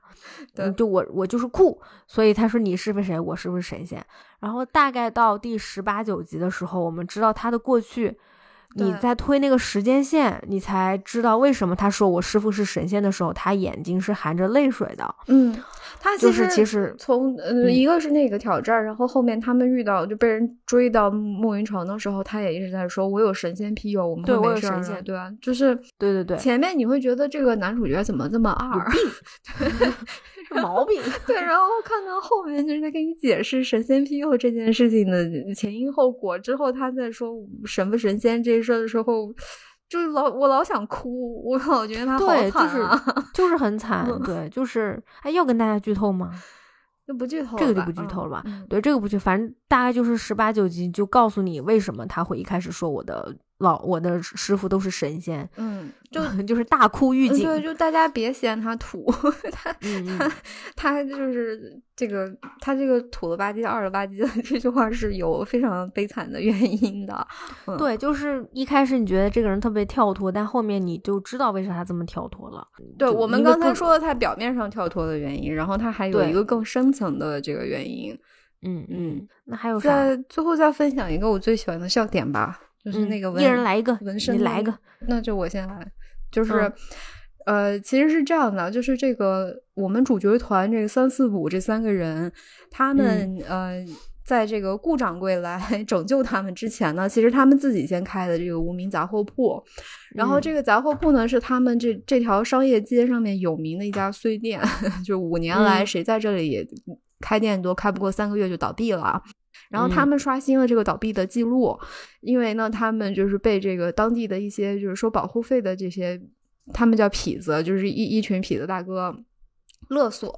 就我我就是酷，所以他说你是不是谁，我是不是神仙？然后大概到第十八九集的时候，我们知道他的过去。你在推那个时间线，你才知道为什么他说我师傅是神仙的时候，他眼睛是含着泪水的。嗯，他就是其实从呃一个是那个挑战，然后后面他们遇到就被人追到暮云城的时候，他也一直在说：“我有神仙庇佑，我们对我有神仙，对啊？”就是对对对，前面你会觉得这个男主角怎么这么二？毛病对，然后看到后面就是在给你解释神仙庇佑这件事情的前因后果之后，他在说神不神仙这事的时候，就是老我老想哭，我老觉得他好惨啊，就是很惨，对，就是哎，要跟大家剧透吗？那不剧透，这个就不剧透了吧？对，这个不剧，反正大概就是十八九集就告诉你为什么他会一开始说我的。老我的师傅都是神仙，嗯，就 就是大哭预警，对，就大家别嫌他土，他他他就是这个他这个土了吧唧、二了吧唧的 这句话是有非常悲惨的原因的，对，就是一开始你觉得这个人特别跳脱，但后面你就知道为啥他这么跳脱了。对我们刚才说的他表面上跳脱的原因，然后他还有一个更深层的这个原因，嗯嗯，那还有啥？最后再分享一个我最喜欢的笑点吧。就是那个一人来一个纹身，你来一个，那就我先来。就是，呃，其实是这样的，就是这个我们主角团这个三四五这三个人，他们呃，在这个顾掌柜来 拯救他们之前呢，其实他们自己先开的这个无名杂货铺。然后这个杂货铺呢，是他们这这条商业街上面有名的一家碎店，就五年来谁在这里也开店都开不过三个月就倒闭了。然后他们刷新了这个倒闭的记录，因为呢，他们就是被这个当地的一些就是收保护费的这些，他们叫痞子，就是一一群痞子大哥。勒索，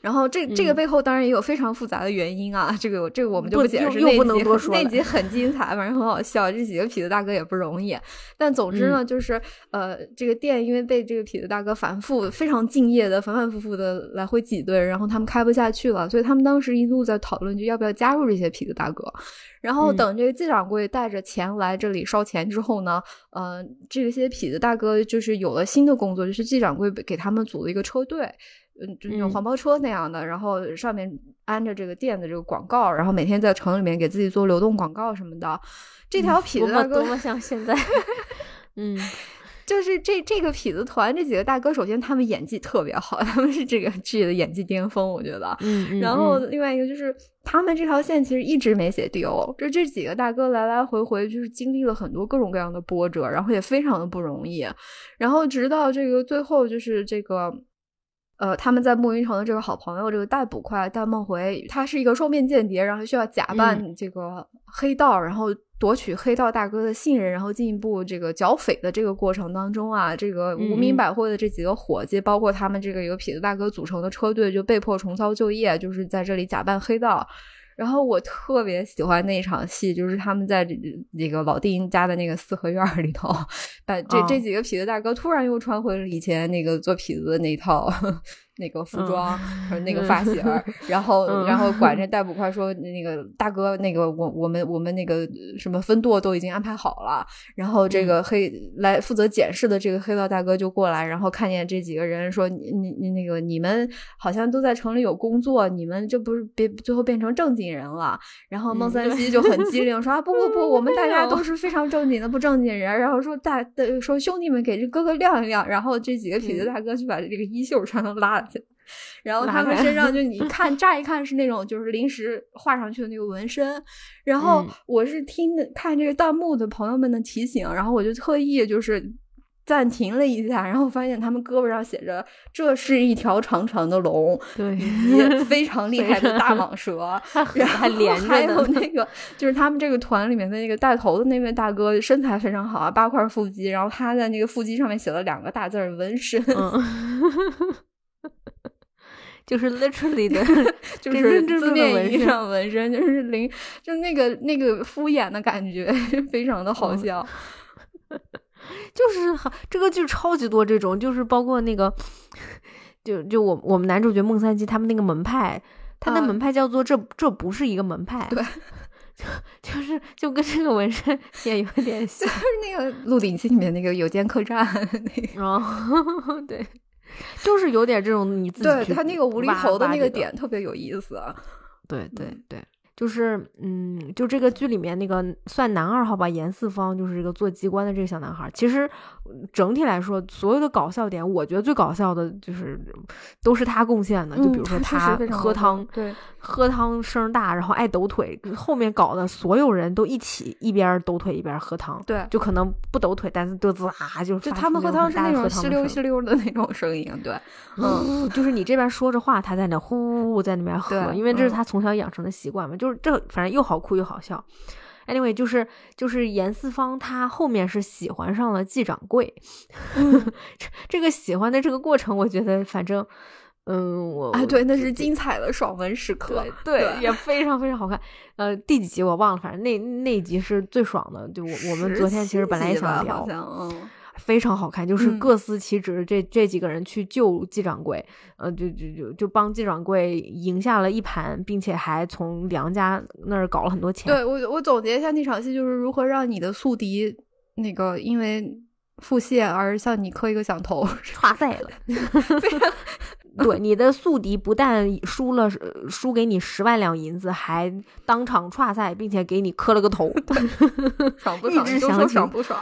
然后这这个背后当然也有非常复杂的原因啊，这个这个我们就不解释。又不能多说，那集很精彩，反正很好笑。这几个痞子大哥也不容易，但总之呢，就是呃，这个店因为被这个痞子大哥反复非常敬业的反反复复的来回挤兑，然后他们开不下去了，所以他们当时一路在讨论就要不要加入这些痞子大哥。然后等这个季掌柜带着钱来这里烧钱之后呢，呃，这些痞子大哥就是有了新的工作，就是季掌柜给他们组了一个车队。嗯，就那种黄包车那样的，然后上面安着这个店的这个广告，然后每天在城里面给自己做流动广告什么的。这条痞子大哥多么像现在，嗯，就是这这个痞子团这几个大哥，首先他们演技特别好，他们是这个剧的演技巅峰，我觉得。嗯，然后另外一个就是他们这条线其实一直没写丢，就这几个大哥来来回回就是经历了很多各种各样的波折，然后也非常的不容易，然后直到这个最后就是这个。呃，他们在暮云城的这个好朋友，这个戴捕快戴梦回，他是一个双面间谍，然后需要假扮这个黑道，然后夺取黑道大哥的信任，然后进一步这个剿匪的这个过程当中啊，这个无名百货的这几个伙计，包括他们这个由痞子大哥组成的车队，就被迫重操旧业，就是在这里假扮黑道。然后我特别喜欢那场戏，就是他们在那个老丁家的那个四合院里头，把这这几个痞子大哥突然又穿回了以前那个做痞子的那套。那个服装和那个发型，然后然后管着逮捕快说那个大哥，那个我我们我们那个什么分舵都已经安排好了。然后这个黑来负责检视的这个黑道大哥就过来，然后看见这几个人说你你那个你们好像都在城里有工作，你们这不是别最后变成正经人了。然后孟三希就很机 灵说啊不不不，我们大家都是非常正经的不正经人。然后说大说兄弟们给这哥哥亮一亮。然后这几个痞子大哥就把这个衣袖全都拉。然后他们身上就 你看乍一看是那种就是临时画上去的那个纹身，然后我是听看这个弹幕的朋友们的提醒，然后我就特意就是暂停了一下，然后发现他们胳膊上写着这是一条长长的龙，对，非常厉害的大蟒蛇，然后还连着还有那个就是他们这个团里面的那个带头的那位大哥身材非常好啊，八块腹肌，然后他在那个腹肌上面写了两个大字纹身。就是 literally 的，就是真字面意义纹。上纹身，就是零，就那个那个敷衍的感觉，非常的好笑。就是很这个剧超级多这种，就是包括那个，就就我我们男主角孟三基他们那个门派，他的啊门派叫做这这不是一个门派，对，就就是就跟这个纹身也有点像，就是那个《鹿鼎记》里面那个有间客栈，那个。对，就是有点这种你自己去对他那个无厘头的那个点特别有意思，啊。对对对，就是嗯，就这个剧里面那个算男二号吧，严四方就是这个做机关的这个小男孩儿。其实嗯整体来说，所有的搞笑点，我觉得最搞笑的就是都是他贡献的。就比如说嗯他喝汤，对，喝汤声大，然后爱抖腿，后面搞的所有人都一起一边抖腿一边喝汤。对就可能不抖腿，但是嘚滋啊，就就他们喝汤是那种吸溜吸溜的那种声音，对，嗯，嗯，就是你这边说着话，他在那呼呼在那边喝，因为这是嗯他从小养成的习惯嘛。就是这反正又好哭又好笑。Anyway，就是就是严四方他后面是喜欢上了季掌柜，这这个喜欢的这个过程，我觉得反正嗯，我哎，对，那是精彩的爽文时刻，对对，也非常非常好看。呃，第几集我忘了，反正那那一集是最爽的。就我我们昨天其实本来也17集吧想聊。非常好看，就是嗯各司其职。这这几个人去救季掌柜，呃，就就就就帮季掌柜赢下了一盘，并且还从梁家那儿搞了很多钱。对我，我总结一下那场戏，就是如何让你的宿敌那个因为腹泻而向你磕一个响头。差赛了。对，你的宿敌不但输了，呃输给你十万两银子，还当场岔赛，并且给你磕了个头。预 爽不爽？你就说爽不爽？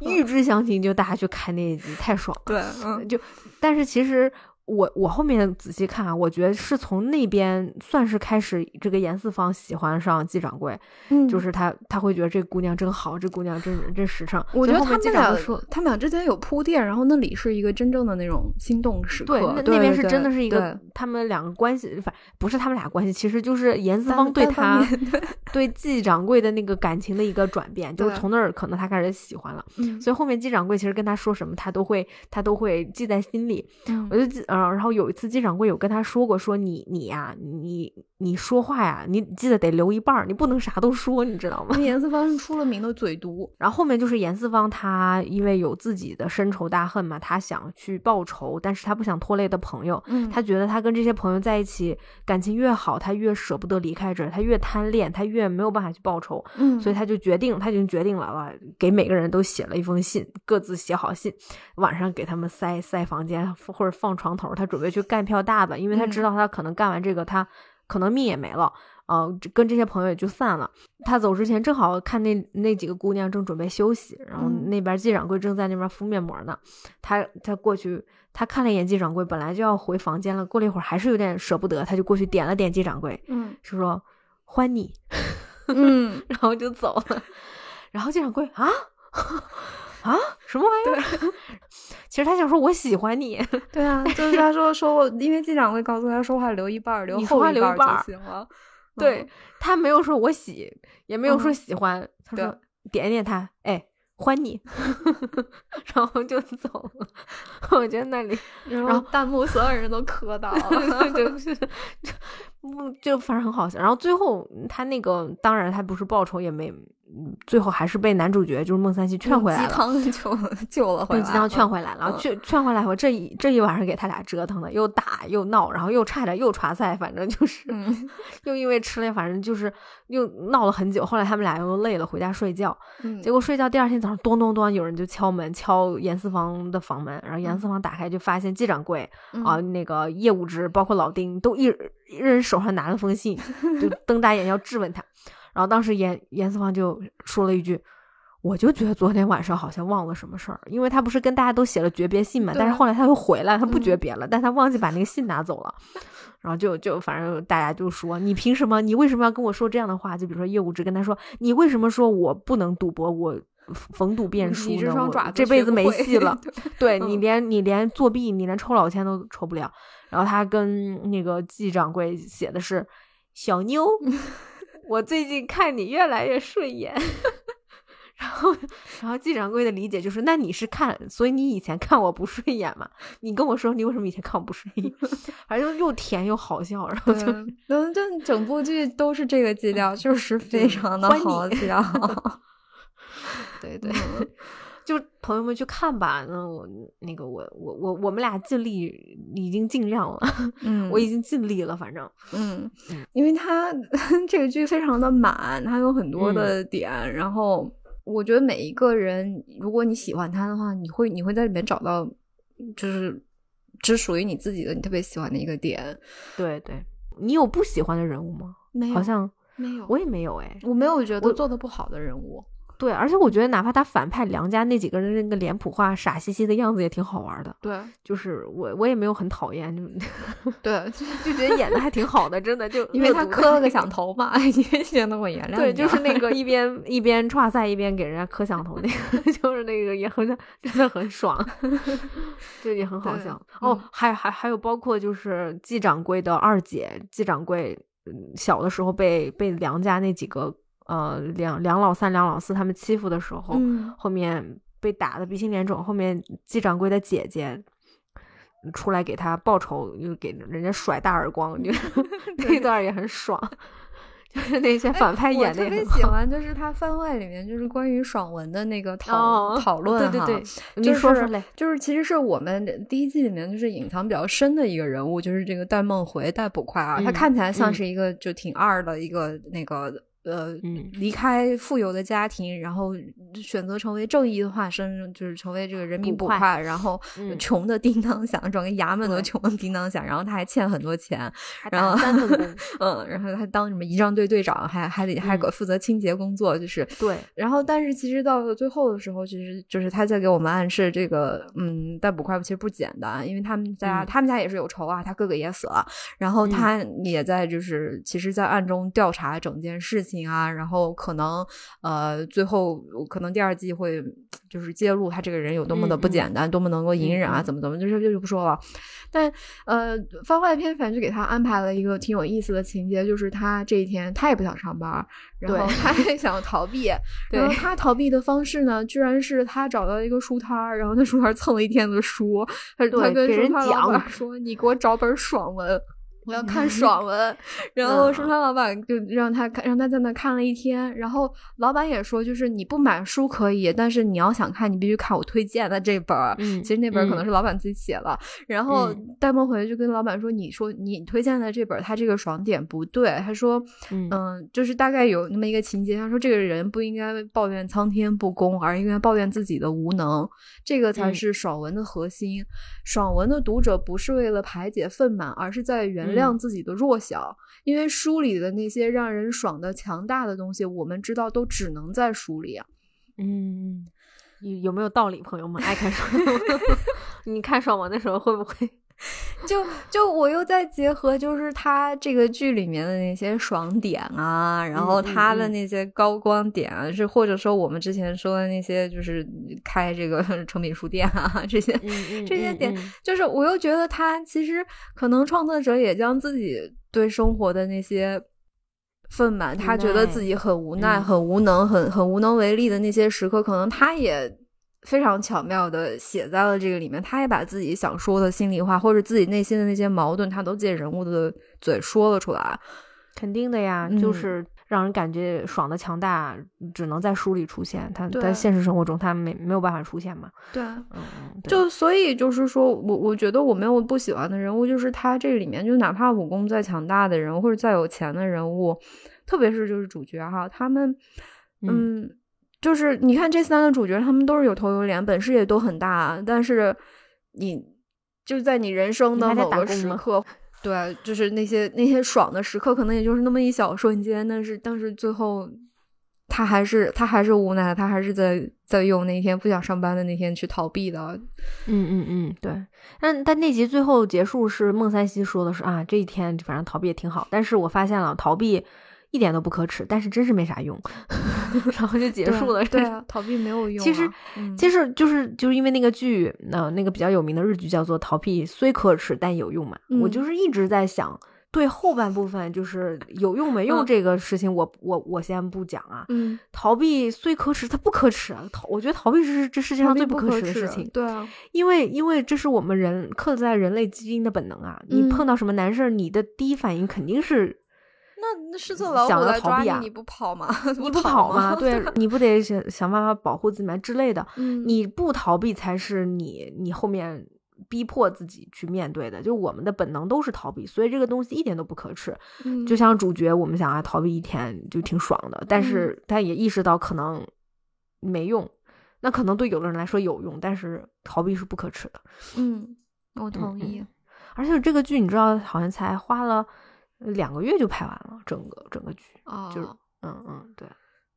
预知详情，就大家去看那一集，太爽了。对，嗯，就，但是其实我我后面仔细看啊，我觉得是从那边算是开始，这个严四方喜欢上季掌柜，嗯就是他他会觉得这姑娘真好，这姑娘真真实诚。我觉得他们俩说，他们俩之间有铺垫，然后那里是一个真正的那种心动时刻。对，那那边是真的是一个他们两个关系，反不是他们俩关系，其实就是严四方对他对 对季掌柜的那个感情的一个转变，就是从那儿可能他开始喜欢了。嗯所以后面季掌柜其实跟他说什么，他都会他都会记在心里。嗯我就记，呃，然后有一次季掌柜有跟他说过，说你你呀、你你说话呀，你记得得留一半儿，你不能啥都说，你知道吗？严四方是出了名的嘴毒，然后后面就是严四方，他因为有自己的深仇大恨嘛，他想去报仇，但是他不想拖累的朋友，嗯他觉得他跟这些朋友在一起，感情越好，他越舍不得离开这儿，他越贪恋，他越没有办法去报仇，嗯所以他就决定，他已经决定了了，给每个人都写了一封信，各自写好信，晚上给他们塞塞房间或者放床头，他准备去干票大的，因为他知道他可能干完这个，他可能命也没了。呃，跟这些朋友也就散了。他走之前正好看那那几个姑娘正准备休息，然后嗯那边季掌柜正在那边敷面膜呢。他他过去，他看了一眼季掌柜，本来就要回房间了，过了一会儿还是有点舍不得，他就过去点了点季掌柜，嗯就说欢你，嗯，然后就走了。然后季掌柜啊啊什么玩意儿？其实他想说我喜欢你，对啊，就是他说说我，因为季掌柜告诉他说话留一半，留后话一半留一半就行了。对嗯他没有说我喜，也没有说嗯喜欢，他对说点点他，哎，欢你，然后就走了。我觉得那里，然然后弹幕所有人都磕到了。就是，不就反正很好笑。然后最后他那个，当然他不是报仇，也没，嗯最后还是被男主角就是孟三希 劝回来了。鸡汤就救了回来，被鸡汤劝回来了，嗯劝劝回来我，这一这一晚上给他俩折腾的，又打又闹，然后又差点又传菜，反正就是，嗯 又因为吃了，反正就是又闹了很久。后来他们俩又累了，回家睡觉。嗯，结果睡觉第二天早上，咚咚咚，有人就敲门，敲严四方的房门，然后严嗯四方打开就发现季掌柜嗯啊，那个业务值包括老丁都一一人手上拿了封信，就 瞪大眼要质问他。然后当时严严四方就说了一句。我就觉得昨天晚上好像忘了什么事儿，因为他不是跟大家都写了诀别信嘛，但是后来他又回来，他不诀嗯别了，但他忘记把那个信拿走了，然后就就反正大家就说你凭什么？你为什么要跟我说这样的话？就比如说业务值跟他说，你为什么说我不能赌博？我逢赌便输你这双爪子这辈子没戏了。对你嗯连你连作弊，你连抽老千都抽不了。然后他跟那个季掌柜写的是小妞，我最近看你越来越顺眼。然后，然后季掌柜的理解就是，那你是看，所以你以前看我不顺眼嘛？你跟我说你为什么以前看我不顺眼？反正又甜又好笑，然后就，嗯，就整部剧都是这个基调，就是非常的好笑。对对。就朋友们去看吧，那我那个我我我我们俩尽力，已经尽量了，嗯，我已经尽力了，反正，嗯，因为他 这个剧非常的满，他有很多的点，然后我觉得每一个人，如果你喜欢他的话，你会你会在里面找到，就是只属于你自己的，你特别喜欢的一个点。对对，你有不喜欢的人物吗？没有，好像没有，我也没有哎，我没有觉得做的不好的人物。对，而且我觉得，哪怕他反派梁家那几个人那个脸谱化、傻兮兮的样子也挺好玩的。对，就是我我也没有很讨厌，就 对，就觉得演的还挺好的，真的就 因为他磕了个响头嘛，也显得我原谅。对，就是那个一边一边串赛一边给人家磕响头那个，就是那个也很真的很爽，就也很好笑。哦，还还还有包括就是季掌柜的二姐，季掌柜小的时候被被梁家那几个。呃，梁梁老三、梁老四他们欺负的时候，后面被打的鼻青脸肿。后面季掌柜的姐姐出来给他报仇，又给人家甩大耳光，就 那段也很爽。就是那些反派演的，我特别喜欢，就是他番外里面就是关于爽文的那个讨讨论对对对，就是说说嘞，就是其实是我们第一季里面就是隐藏比较深的一个人物，就是这个戴梦回戴捕快啊，他看起来像是一个就挺二的一个那个。呃，离开富有的家庭，然后选择成为正义的化身，就是成为这个人民捕快，然后穷的叮当响，整个衙门都穷的叮当响，然后他还欠很多钱，然后 嗯，然后他当什么仪仗队队长，还还得还负责清洁工作，就是对。然后，但是其实到了最后的时候，其实就是他在给我们暗示，这个嗯，逮捕快其实不简单，因为他们家他们家也是有仇啊，他哥哥也死了，然后他也在就是其实，在暗中调查整件事情。啊，然后可能呃，最后可能第二季会就是揭露他这个人有多么的不简单，多么能够隐忍啊，怎么怎么，就是就就不说了。但呃，番外篇反正就给他安排了一个挺有意思的情节，就是他这一天他也不想上班，然后他也想逃避，然后他逃避的方式呢，居然是他找到一个书摊儿，然后那书摊蹭了一天的书，他他跟书摊老板说：“你给我找本爽文。”我要看爽文，然后书摊老板就让他看，让他在那看了一天。然后老板也说，就是你不买书可以，但是你要想看，你必须看我推荐的这本儿。嗯，其实那本可能是老板自己写了。然后戴梦回就跟老板说：“你说你推荐的这本，他这个爽点不对。”他说：“嗯，就是大概有那么一个情节，他说这个人不应该抱怨苍天不公，而应该抱怨自己的无能。这个才是爽文的核心。爽文的读者不是为了排解愤满，而是在原。”谅自己的弱小，因为书里的那些让人爽的强大的东西，我们知道都只能在书里啊。嗯，有有没有道理？朋友们爱看爽文，你看爽文的时候会不会？就就我又在结合，就是他这个剧里面的那些爽点啊，然后他的那些高光点啊，是或者说我们之前说的那些，就是开这个 成品书店啊，这些这些点，就是我又觉得他其实可能创作者也将自己对生活的那些愤满，他觉得自己很无奈、很无能、很很无能为力的那些时刻，可能他也。非常巧妙的写在了这个里面，他也把自己想说的心里话，或者自己内心的那些矛盾，他都借人物的嘴说了出来。肯定的呀，就是让人感觉爽的强大，只能在书里出现，他在现实生活中他没没有办法出现嘛。对，嗯，就所以就是说我我觉得我没有不喜欢的人物，就是他这里面就哪怕武功再强大的人物，或者再有钱的人物，特别是就是主角哈，他们，嗯。就是你看这三个主角，他们都是有头有脸，本事也都很大，但是你就在你人生的某个时刻，对，就是那些那些爽的时刻，可能也就是那么一小瞬间，但是但是最后他还是他还是无奈，他还是在在用那天不想上班的那天去逃避的。嗯嗯嗯，对。但但那集最后结束是孟三希说的是啊，这一天反正逃避也挺好，但是我发现了逃避。一点都不可耻，但是真是没啥用，然后就结束了。对啊，逃避没有用。其实，其实就是就是因为那个剧，那那个比较有名的日剧叫做《逃避虽可耻但有用》嘛。我就是一直在想，对后半部分就是有用没用这个事情，我我我先不讲啊。嗯，逃避虽可耻，它不可耻啊。逃，我觉得逃避是这世界上最不可耻的事情。对啊，因为因为这是我们人刻在人类基因的本能啊。你碰到什么难事儿，你的第一反应肯定是。那那狮子老虎来抓你，你不跑吗？你不跑吗？对，你不得想想办法保护自己吗？之类的。嗯，你不逃避才是你你后面。逼迫自己去面对的，就我们的本能都是逃避，所以这个东西一点都不可耻。就像主角，我们想要逃避一天就挺爽的，但是他也意识到可能没用，那可能对有的人来说有用，但是逃避是不可耻的。嗯，我同意。而且这个剧你知道，好像才花了两个月就拍完了，整个整个剧啊，就是嗯嗯对，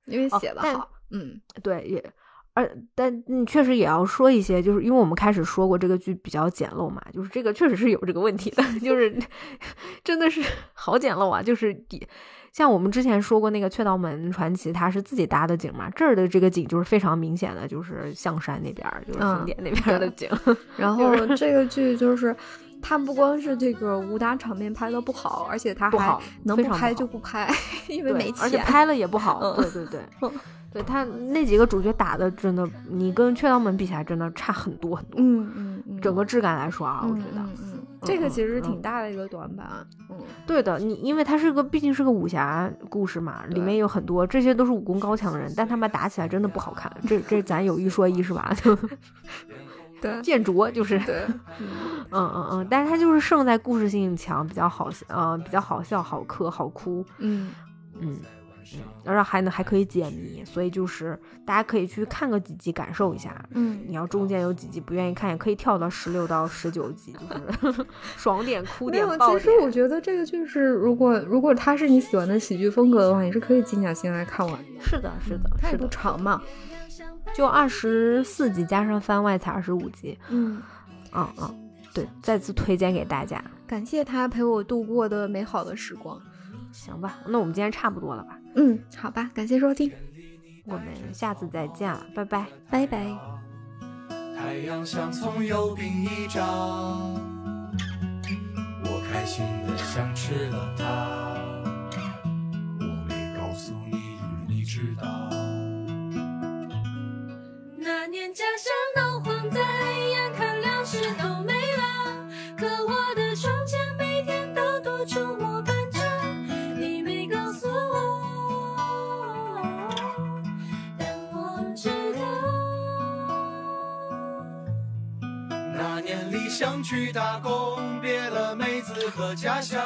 因为写的好，嗯对也。而但你确实也要说一些，就是因为我们开始说过这个剧比较简陋嘛，就是这个确实是有这个问题的，就是真的是好简陋啊！就是像我们之前说过那个《雀道门传奇》，它是自己搭的景嘛，这儿的这个景就是非常明显的，就是象山那边，就是景点那边的景。然 后这个剧就是它不光是这个武打场面拍的不好，而且他还能不拍就不拍，因为没钱，而且拍了也不好。对对对。对 他那几个主角打的真的，你跟《雀刀门》比起来，真的差很多很多。嗯嗯嗯，整个质感来说啊，我觉得，嗯，这个其实挺大的一个短板。嗯，对的，你因为它是个毕竟是个武侠故事嘛，里面有很多这些都是武功高强的人，但他们打起来真的不好看。这这咱有一说一，是吧？对，见拙就是。对，嗯嗯嗯，但是它就是胜在故事性强，比较好，呃，比较好笑、好磕、好哭。嗯嗯。然后还能还可以解谜，所以就是大家可以去看个几集，感受一下。嗯，你要中间有几集不愿意看，也可以跳到十六到十九集，就是 爽点、哭点、爆点。其实我觉得这个就是，如果如果它是你喜欢的喜剧风格的话，你是可以静下心来看完。是的，是的，它也不长嘛，就二十四集加上番外才二十五集。嗯，嗯嗯，对，再次推荐给大家，感谢他陪我度过的美好的时光。行吧，那我们今天差不多了吧？嗯，好吧，感谢收听，我们下次再见了，拜拜，拜拜。太阳像葱油饼一张，我开心的像吃了它。我没告诉你，你知道。那年家乡闹荒灾，眼看粮食都没了，可我的窗前每天都多出末班车，你没告诉我，但我知道。那年理。想去打工，别了妹子和家乡，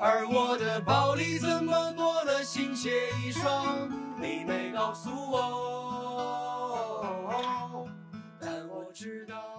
而我的包里怎么多了新鞋一双？你没告诉我，但我知道。